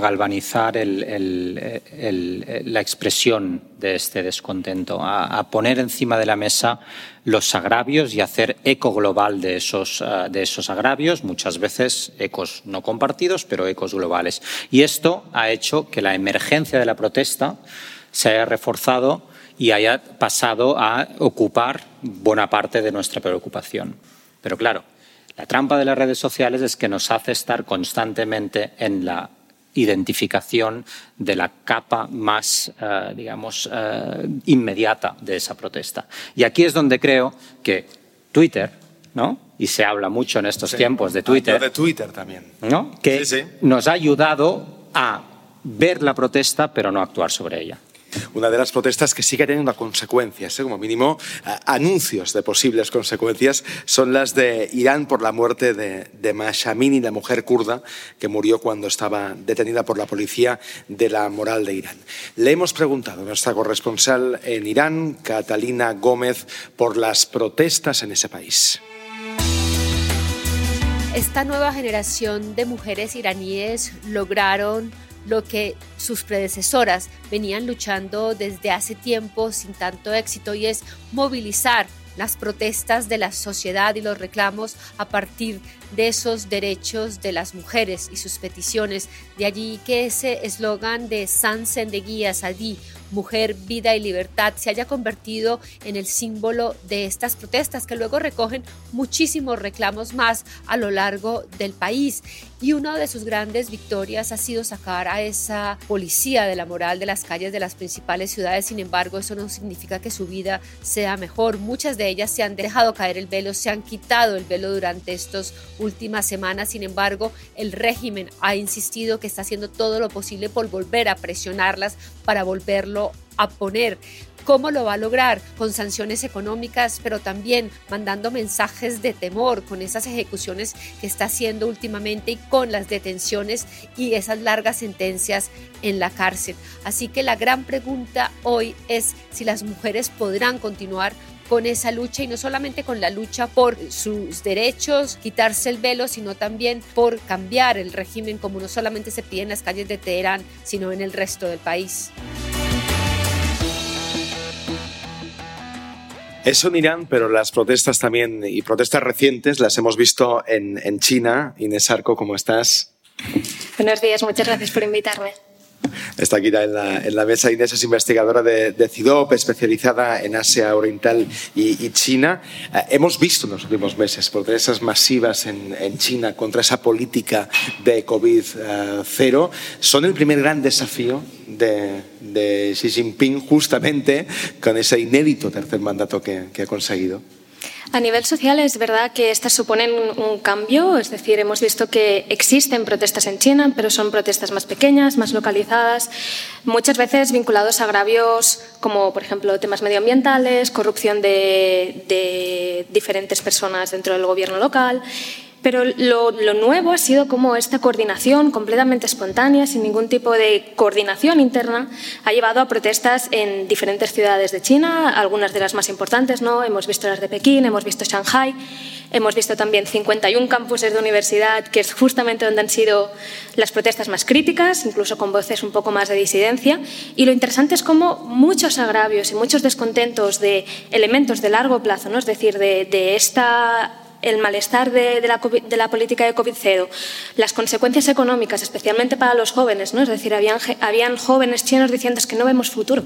galvanizar la expresión de este descontento, a, poner encima de la mesa los agravios y hacer eco global de esos, ah, de esos agravios, muchas veces ecos no compartidos, pero ecos globales. Y esto ha hecho que la emergencia de la protesta se haya reforzado y haya pasado a ocupar buena parte de nuestra preocupación. Pero claro, la trampa de las redes sociales es que nos hace estar constantemente en la identificación de la capa más, eh, digamos, eh, inmediata de esa protesta. Y aquí es donde creo que Twitter, ¿no? Y se habla mucho en estos tiempos de Twitter. de Twitter también. ¿No? Que nos ha ayudado a ver la protesta, pero no actuar sobre ella una de las protestas que sigue teniendo consecuencias, ¿eh? como mínimo anuncios de posibles consecuencias, son las de Irán por la muerte de, de Mashamini, la mujer kurda que murió cuando estaba detenida por la policía de la moral de Irán. Le hemos preguntado a nuestra corresponsal en Irán, Catalina Gómez, por las protestas en ese país. Esta nueva generación de mujeres iraníes lograron lo que sus predecesoras venían luchando desde hace tiempo sin tanto éxito y es movilizar las protestas de la sociedad y los reclamos a partir de esos derechos de las mujeres y sus peticiones. De allí que ese eslogan de San Guía Sadi, mujer, vida y libertad, se haya convertido en el símbolo de estas protestas que luego recogen muchísimos reclamos más a lo largo del país. Y una de sus grandes victorias ha sido sacar a esa policía de la moral de las calles de las principales ciudades. Sin embargo, eso no significa que su vida sea mejor. Muchas de ellas se han dejado caer el velo, se han quitado el velo durante estas últimas semanas. Sin embargo, el régimen ha insistido que está haciendo todo lo posible por volver a presionarlas para volverlo a poner. ¿Cómo lo va a lograr? Con sanciones económicas, pero también mandando mensajes de temor con esas ejecuciones que está haciendo últimamente y con las detenciones y esas largas sentencias en la cárcel. Así que la gran pregunta hoy es si las mujeres podrán continuar con esa lucha y no solamente con la lucha por sus derechos, quitarse el velo, sino también por cambiar el régimen como no solamente se pide en las calles de Teherán, sino en el resto del país. Eso en Irán, pero las protestas también, y protestas recientes, las hemos visto en, en China. Inés Arco, ¿cómo estás? Buenos días, muchas gracias por invitarme. Está aquí en la, mesa. Inés es investigadora de, CIDOP, especializada en Asia Oriental y, China. Eh, hemos visto en los últimos meses protestas masivas en, China contra esa política de COVID-0. Eh, Son el primer gran desafío de, Xi Jinping, justamente con ese inédito tercer mandato que ha conseguido. A nivel social es verdad que estas suponen un cambio, es decir, hemos visto que existen protestas en China, pero son protestas más pequeñas, más localizadas, muchas veces vinculados a agravios como, por ejemplo, temas medioambientales, corrupción de, de diferentes personas dentro del gobierno local pero lo, nuevo ha sido como esta coordinación completamente espontánea, sin ningún tipo de coordinación interna, ha llevado a protestas en diferentes ciudades de China, algunas de las más importantes, ¿no? Hemos visto las de Pekín, hemos visto Shanghai, hemos visto también 51 campuses de universidad, que es justamente donde han sido las protestas más críticas, incluso con voces un poco más de disidencia. Y lo interesante es cómo muchos agravios y muchos descontentos de elementos de largo plazo, ¿no? es decir, de, de esta el malestar de, la, política de COVID-0, las consecuencias económicas, especialmente para los jóvenes, ¿no? es decir, habían, habían jóvenes chinos diciendo que no vemos futuro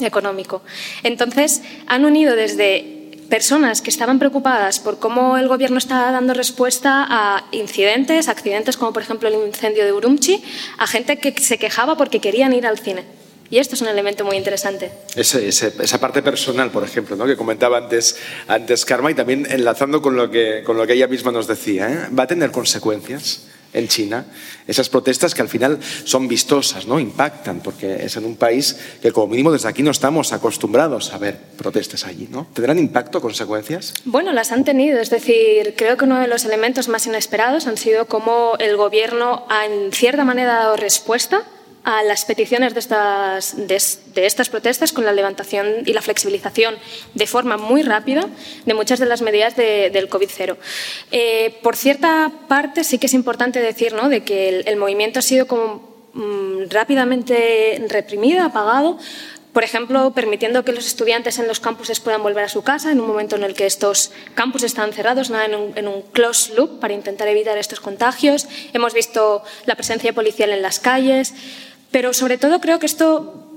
económico. Entonces, han unido desde personas que estaban preocupadas por cómo el gobierno estaba dando respuesta a incidentes, accidentes como por ejemplo el incendio de Urumqi, a gente que se quejaba porque querían ir al cine. Y esto es un elemento muy interesante. Esa parte personal, por ejemplo, ¿no? que comentaba antes, antes Karma, y también enlazando con lo que, con lo que ella misma nos decía, ¿eh? ¿va a tener consecuencias? en China, esas protestas que al final son vistosas, ¿no? impactan, porque es en un país que como mínimo desde aquí no estamos acostumbrados a ver protestas allí. ¿no? ¿Tendrán impacto, consecuencias? Bueno, las han tenido. Es decir, creo que uno de los elementos más inesperados han sido cómo el gobierno ha en cierta manera dado respuesta a las peticiones de estas, de, estas protestas con la levantación y la flexibilización de forma muy rápida de muchas de las medidas del COVID-0. Eh, por cierta parte, sí que es importante decir ¿no? de que el, movimiento ha sido como mm, rápidamente reprimido, apagado, por ejemplo, permitiendo que los estudiantes en los campuses puedan volver a su casa en un momento en el que estos campus están cerrados, nada en un, en un loop para intentar evitar estos contagios. Hemos visto la presencia policial en las calles. Pero sobre todo creo que esto,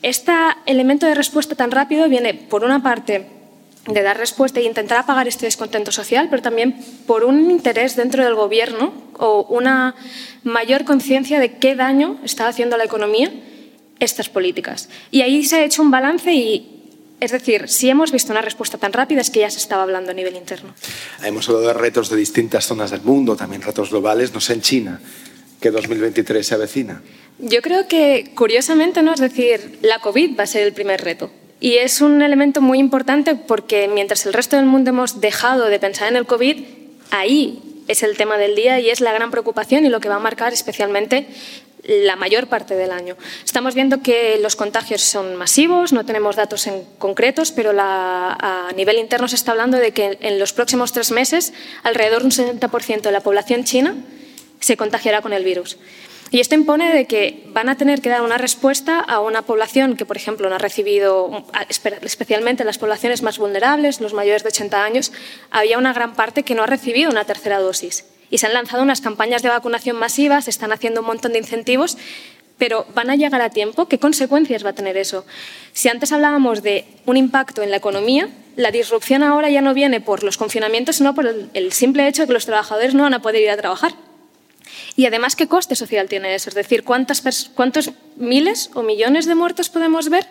este elemento de respuesta tan rápido viene, por una parte, de dar respuesta e intentar apagar este descontento social, pero también por un interés dentro del gobierno o una mayor conciencia de qué daño está haciendo a la economía estas políticas. Y ahí se ha hecho un balance y es decir, si hemos visto una respuesta tan rápida es que ya se estaba hablando a nivel interno. Hemos hablado de retos de distintas zonas del mundo, también retos globales, no sé en China, que 2023 se avecina. Yo creo que, curiosamente, ¿no? es decir, la COVID va a ser el primer reto. Y es un elemento muy importante porque mientras el resto del mundo hemos dejado de pensar en el COVID, ahí es el tema del día y es la gran preocupación y lo que va a marcar especialmente la mayor parte del año. Estamos viendo que los contagios son masivos, no tenemos datos en concretos, pero la, a nivel interno se está hablando de que en los próximos tres meses alrededor de un 70% de la población china se contagiará con el virus. Y esto impone de que van a tener que dar una respuesta a una población que, por ejemplo, no ha recibido, especialmente las poblaciones más vulnerables, los mayores de 80 años, había una gran parte que no ha recibido una tercera dosis. Y se han lanzado unas campañas de vacunación masivas, se están haciendo un montón de incentivos, pero ¿van a llegar a tiempo? ¿Qué consecuencias va a tener eso? Si antes hablábamos de un impacto en la economía, la disrupción ahora ya no viene por los confinamientos, sino por el simple hecho de que los trabajadores no van a poder ir a trabajar. Y además, ¿qué coste social tiene eso? Es decir, ¿cuántas ¿cuántos miles o millones de muertos podemos ver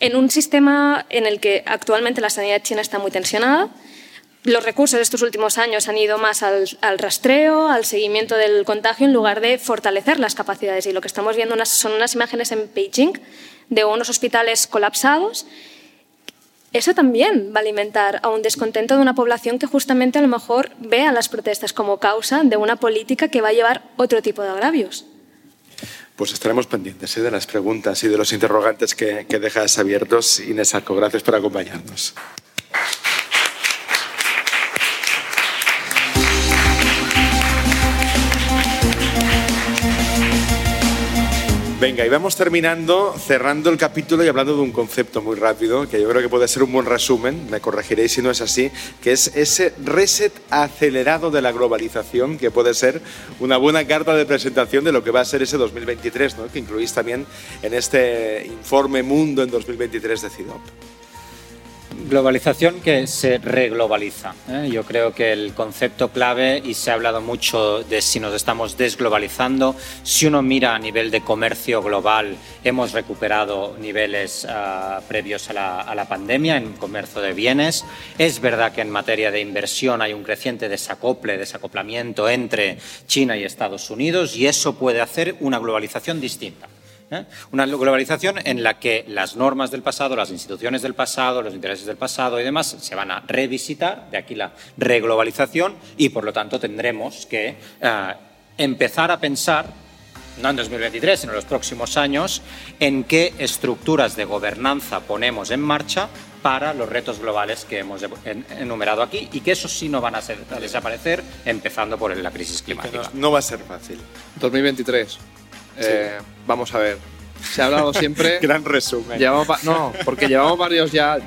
en un sistema en el que actualmente la sanidad china está muy tensionada? Los recursos de estos últimos años han ido más al, rastreo, al seguimiento del contagio, en lugar de fortalecer las capacidades. Y lo que estamos viendo son unas imágenes en Beijing de unos hospitales colapsados eso también va a alimentar a un descontento de una población que justamente a lo mejor ve a las protestas como causa de una política que va a llevar otro tipo de agravios. Pues estaremos pendientes ¿eh? de las preguntas y de los interrogantes que, que dejas abiertos. Inés Arco, gracias por acompañarnos. Venga, y vamos terminando, cerrando el capítulo y hablando de un concepto muy rápido, que yo creo que puede ser un buen resumen, me corregiréis si no es así, que es ese reset acelerado de la globalización, que puede ser una buena carta de presentación de lo que va a ser ese 2023, ¿no? que incluís también en este informe Mundo en 2023 de CIDOP. Globalización que se reglobaliza. ¿eh? Yo creo que el concepto clave, y se ha hablado mucho de si nos estamos desglobalizando, si uno mira a nivel de comercio global, hemos recuperado niveles uh, previos a la, a la, pandemia en comercio de bienes. Es verdad que en materia de inversión hay un creciente desacople, desacoplamiento entre China y Estados Unidos, y eso puede hacer una globalización distinta. ¿Eh? Una globalización en la que las normas del pasado, las instituciones del pasado, los intereses del pasado y demás se van a revisitar, de aquí la reglobalización, y por lo tanto tendremos que eh, empezar a pensar no en 2023, sino en los próximos años, en qué estructuras de gobernanza ponemos en marcha para los retos globales que hemos enumerado aquí y que eso sí no van a, ser, a desaparecer, empezando por la crisis climática. No, no, va a ser fácil. 2023. Eh, vamos a ver. Se ha hablado siempre. Gran resumen. Llevamos, no, porque llevamos varios ya,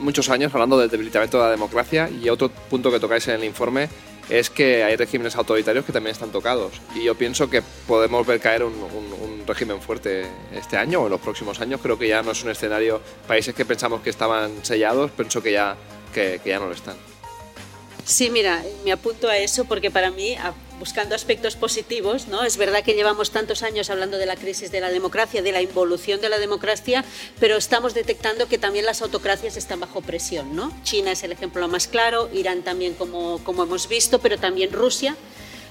muchos años hablando del debilitamiento de la democracia y otro punto que tocáis en el informe es que hay regímenes autoritarios que también están tocados. Y yo pienso que podemos ver caer un, un, un, régimen fuerte este año o en los próximos años. Creo que ya no es un escenario. Países que pensamos que estaban sellados, pienso que ya que, que ya no lo están. Sí, mira, me apunto a eso porque para mí, buscando aspectos positivos, ¿no? Es verdad que llevamos tantos años hablando de la crisis de la democracia, de la involución de la democracia, pero estamos detectando que también las autocracias están bajo presión, ¿no? China es el ejemplo más claro, Irán también como, como hemos visto, pero también Rusia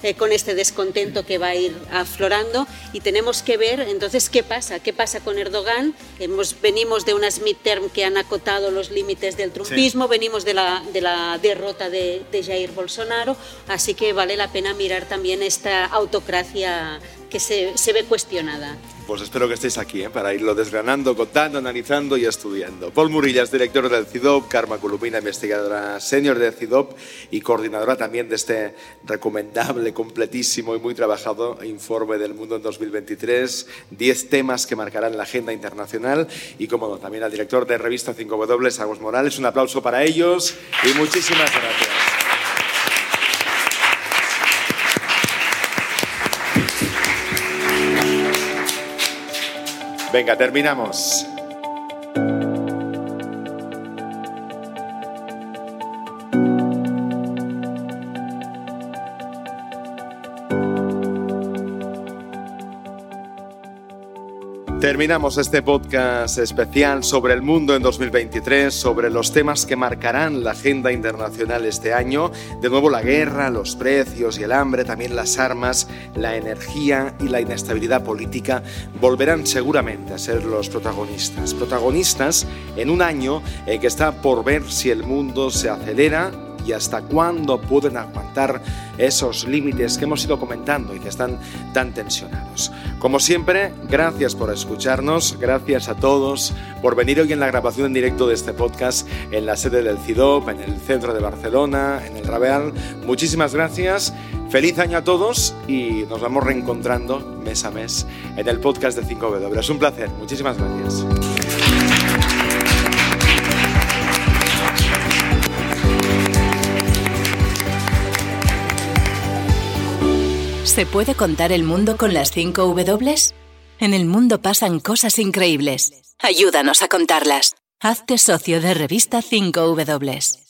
eh, con este descontento que va a ir aflorando. Y tenemos que ver entonces qué pasa, qué pasa con Erdogan. Hemos, venimos de unas midterm que han acotado los límites del trumpismo, venimos de la, de la derrota de, de Jair Bolsonaro, así que vale la pena mirar también esta autocracia que se, se ve cuestionada. Pues espero que estéis aquí ¿eh? para irlo desgranando, contando, analizando y estudiando. Paul Murillas, director del CIDOP, Karma Columina, investigadora senior del CIDOP y coordinadora también de este recomendable, completísimo y muy trabajado informe del mundo en 2023. 10 temas que marcarán la agenda internacional y, como no, también al director de revista 5W, Agos Morales. Un aplauso para ellos y muchísimas gracias. Venga, terminamos. Terminamos este podcast especial sobre el mundo en 2023, sobre los temas que marcarán la agenda internacional este año. De nuevo la guerra, los precios y el hambre, también las armas, la energía y la inestabilidad política volverán seguramente a ser los protagonistas. Protagonistas en un año en que está por ver si el mundo se acelera y hasta cuándo pueden aguantar esos límites que hemos ido comentando y que están tan tensionados. Como siempre, gracias por escucharnos, gracias a todos por venir hoy en la grabación en directo de este podcast en la sede del CIDOP, en el centro de Barcelona, en el Rabeal. Muchísimas gracias, feliz año a todos y nos vamos reencontrando mes a mes en el podcast de 5W. Es un placer, muchísimas gracias. ¿Se puede contar el mundo con las 5 W? En el mundo pasan cosas increíbles. Ayúdanos a contarlas. Hazte socio de revista 5 W.